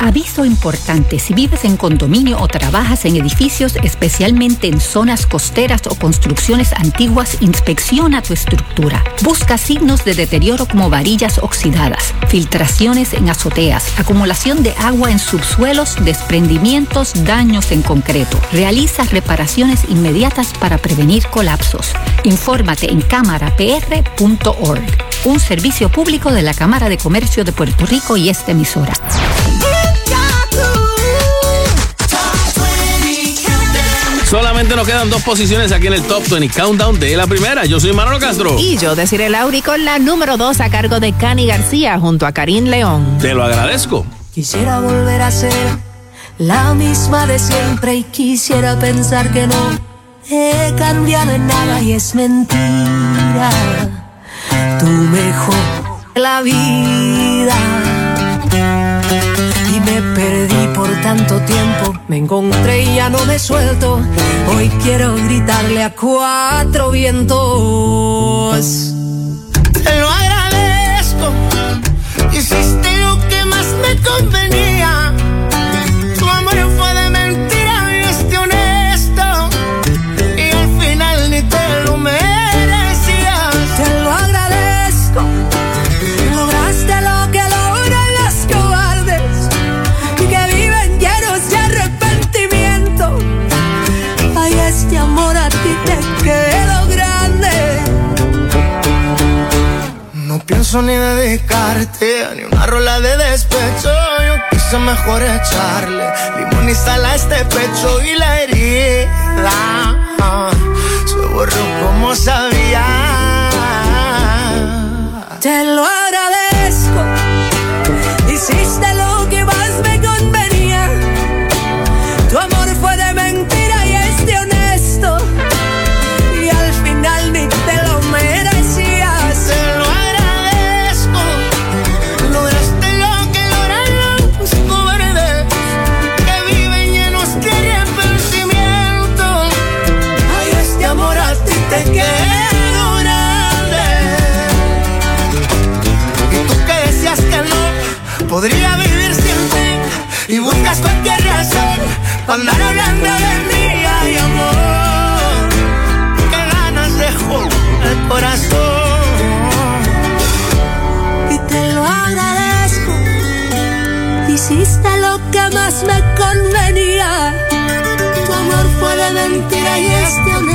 Aviso importante, si vives en condominio o trabajas en edificios, especialmente en zonas costeras o construcciones antiguas, inspecciona tu estructura. Busca signos de deterioro como varillas oxidadas, filtraciones en azoteas, acumulación de agua en subsuelos, desprendimientos, daños en concreto. Realiza reparaciones inmediatas para prevenir colapsos. Infórmate en cámarapr.org, un servicio público de la Cámara de Comercio de Puerto Rico y esta emisora.
Solamente nos quedan dos posiciones aquí en el Top 20 Countdown de la primera. Yo soy Manolo Castro.
Y yo, Desiree Lauri, con la número 2 a cargo de Cani García junto a Karim León.
Te lo agradezco.
Quisiera volver a ser la misma de siempre y quisiera pensar que no he cambiado en nada y es mentira. Tú mejor la vida y me perdí tanto tiempo. Me encontré y ya no me suelto. Hoy quiero gritarle a cuatro vientos.
Te lo agradezco. Hiciste lo que más me convenía. Pienso ni dedicarte ni una rola de despecho. Yo quise mejor echarle limón y sal a este pecho y la herida se borró como sabía.
Te lo de mentira y es de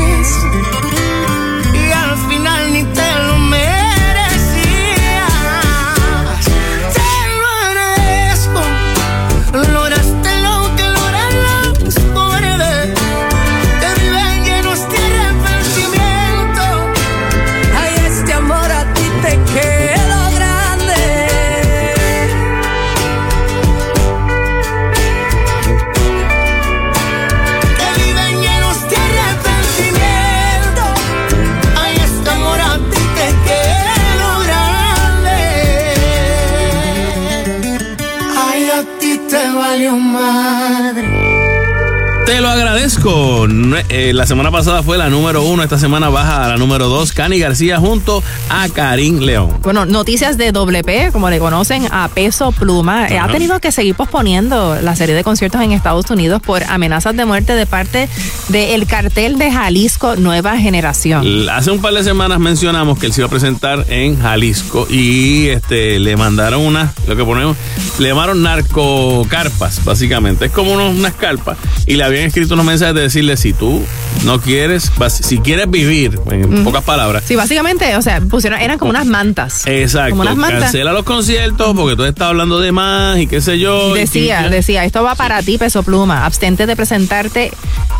eh, la semana pasada fue la número uno, esta semana baja a la número dos. Cani García junto a Karim León.
Bueno, noticias de doble P, como le conocen, a peso pluma. Eh, ha tenido que seguir posponiendo la serie de conciertos en Estados Unidos por amenazas de muerte de parte del cartel de Jalisco Nueva Generación.
Hace un par de semanas mencionamos que él se iba a presentar en Jalisco y este le mandaron una, lo que ponemos, le llamaron narcocarpas, básicamente. Es como unos- unas carpas y le habían escrito unos mensajes de decirle si tú no quieres, si quieres vivir, en pocas palabras.
Sí, básicamente, o sea, pusieron, eran como unas mantas.
Exacto,
Como unas mantas.
cancela los conciertos porque tú estás hablando de más y qué sé yo.
Decía, decía, esto va para ti, peso pluma. Abstente de presentarte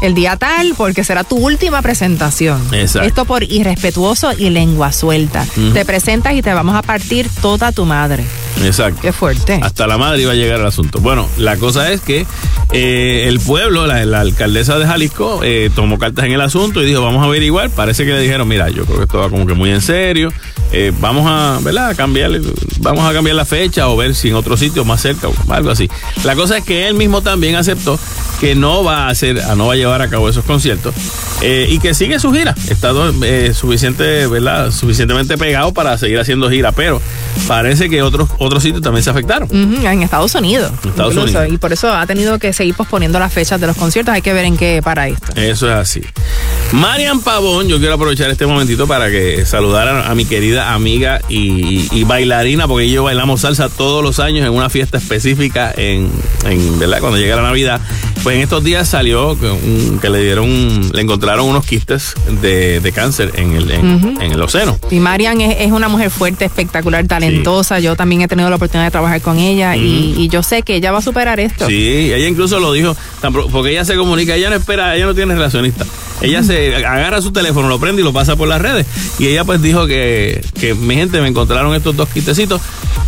el día tal porque será tu última presentación.
Exacto.
Esto por irrespetuoso y lengua suelta. Te presentas y te vamos a partir toda tu madre.
Exacto.
Qué fuerte.
Hasta la madre iba a llegar al asunto. Bueno, la cosa es que eh, el pueblo, la, la alcaldesa de Jalisco, eh, tomó cartas en el asunto y dijo, vamos a averiguar. Parece que le dijeron, mira, yo creo que esto va como que muy en serio. Eh, vamos a, ¿verdad? A cambiar, vamos a cambiar la fecha o ver si en otro sitio más cerca o algo así. La cosa es que él mismo también aceptó que no va a hacer, no va a llevar a cabo esos conciertos y que sigue su gira. Está suficiente, ¿verdad? Suficientemente pegado para seguir haciendo gira, pero parece que otros otros sitios también se afectaron.
En Estados Unidos.
Estados
incluso,
Unidos.
Y por eso ha tenido que seguir posponiendo las fechas de los conciertos. Hay que ver en qué para esto.
Eso es así. Marian Pavón, yo quiero aprovechar este momentito para que saludara a mi querida amiga y, y bailarina, porque yo bailamos salsa todos los años en una fiesta específica en, en ¿verdad? Cuando llega la Navidad. Pues en estos días salió que, un- que le dieron, le encontraron unos quistes de, de cáncer en el, en, el océano.
Y Marian es, es una mujer fuerte, espectacular, talentosa. Yo también he tenido la oportunidad de trabajar con ella y, y yo sé que ella va a superar esto.
Sí, ella incluso lo dijo, porque ella se comunica, ella no espera, ella no tiene relacionista. Ella se agarra su teléfono, lo prende y lo pasa por las redes. Y ella pues dijo que, que mi gente me encontraron estos dos quitecitos,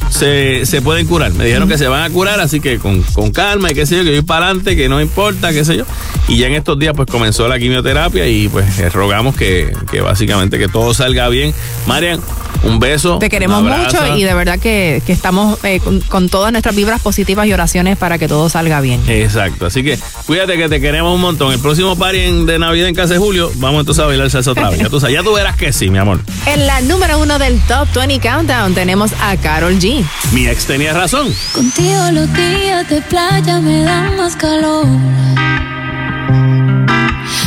se, se pueden curar. Me dijeron que se van a curar, así que con, con calma y qué sé yo, que yo para adelante, que no importa, qué sé yo. Y ya en estos días pues comenzó la quimioterapia y pues eh, rogamos que, que básicamente que todo salga bien. Marian, un beso.
Te queremos mucho y de verdad que, que estamos eh, con, con todas nuestras vibras positivas y oraciones para que todo salga bien.
Exacto, así que cuídate que te queremos un montón. El próximo party de Navidad en casa de Julio, vamos entonces a bailar salsa otra vez. Ya tú, sabes, ya tú verás que sí, mi amor.
En la número uno del Top 20 Countdown tenemos a Carol G.
Mi ex tenía razón.
Contigo los días de playa me dan más calor.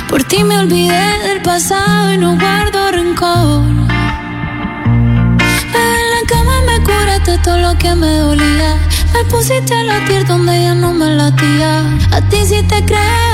Por ti me olvidé del pasado y no guardo rencor. Bebé, en la cama me curaste todo lo que me dolía. Me pusiste a latir donde ya no me latía. A ti sí te creo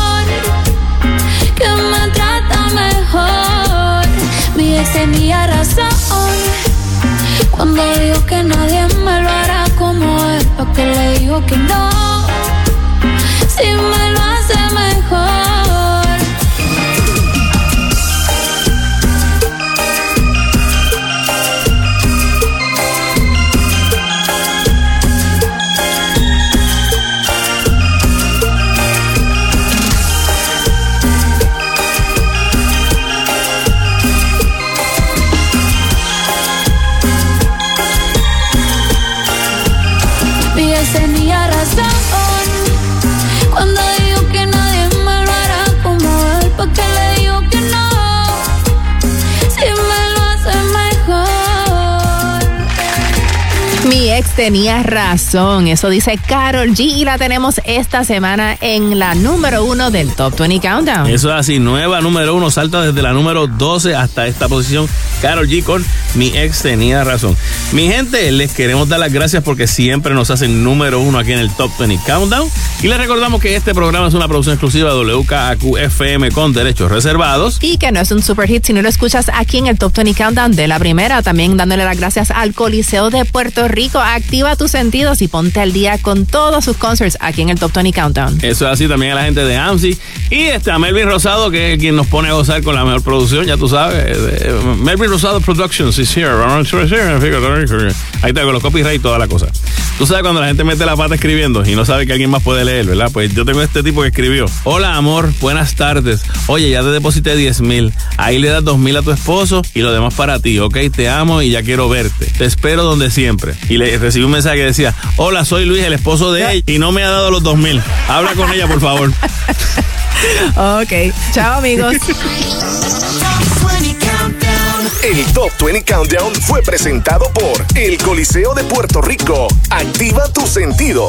mejor. Mi ex tenía razón cuando dijo que nadie me lo hará como él, porque le digo que no, si me lo tenía razón,
eso dice Carol G y la tenemos esta semana en la número uno del Top 20 Countdown.
Eso es así, nueva número uno, salta desde la número 12 hasta esta posición. Carol G con mi ex tenía razón. Mi gente, les queremos dar las gracias porque siempre nos hacen número uno aquí en el Top 20 Countdown. Y les recordamos que este programa es una producción exclusiva de WKAQ FM con derechos reservados.
Y que no es un super hit si no lo escuchas aquí en el Top 20 Countdown de la primera. También dándole las gracias al Coliseo de Puerto Rico, activa tus sentidos y ponte al día con todos sus concerts aquí en el Top 20 Countdown.
Eso es así también a la gente de AMSI. Y a Melvin Rosado, que es quien nos pone a gozar con la mejor producción, ya tú sabes. Melvin Rosado Productions. Ahí está, con los copyright y toda la cosa. Tú sabes cuando la gente mete la pata escribiendo y no sabe que alguien más puede leer, ¿verdad? Pues yo tengo este tipo que escribió. Hola, amor, buenas tardes. Oye, ya te deposité 10 mil. Ahí le das 2 mil a tu esposo y lo demás para ti, ¿ok? Te amo y ya quiero verte. Te espero donde siempre. Y le recibí un mensaje que decía, hola, soy Luis, el esposo de ella, y no me ha dado los 2 mil. Habla con ella, por favor.
ok, chao amigos.
El Top 20 Countdown fue presentado por El Coliseo de Puerto Rico. Activa tus sentidos.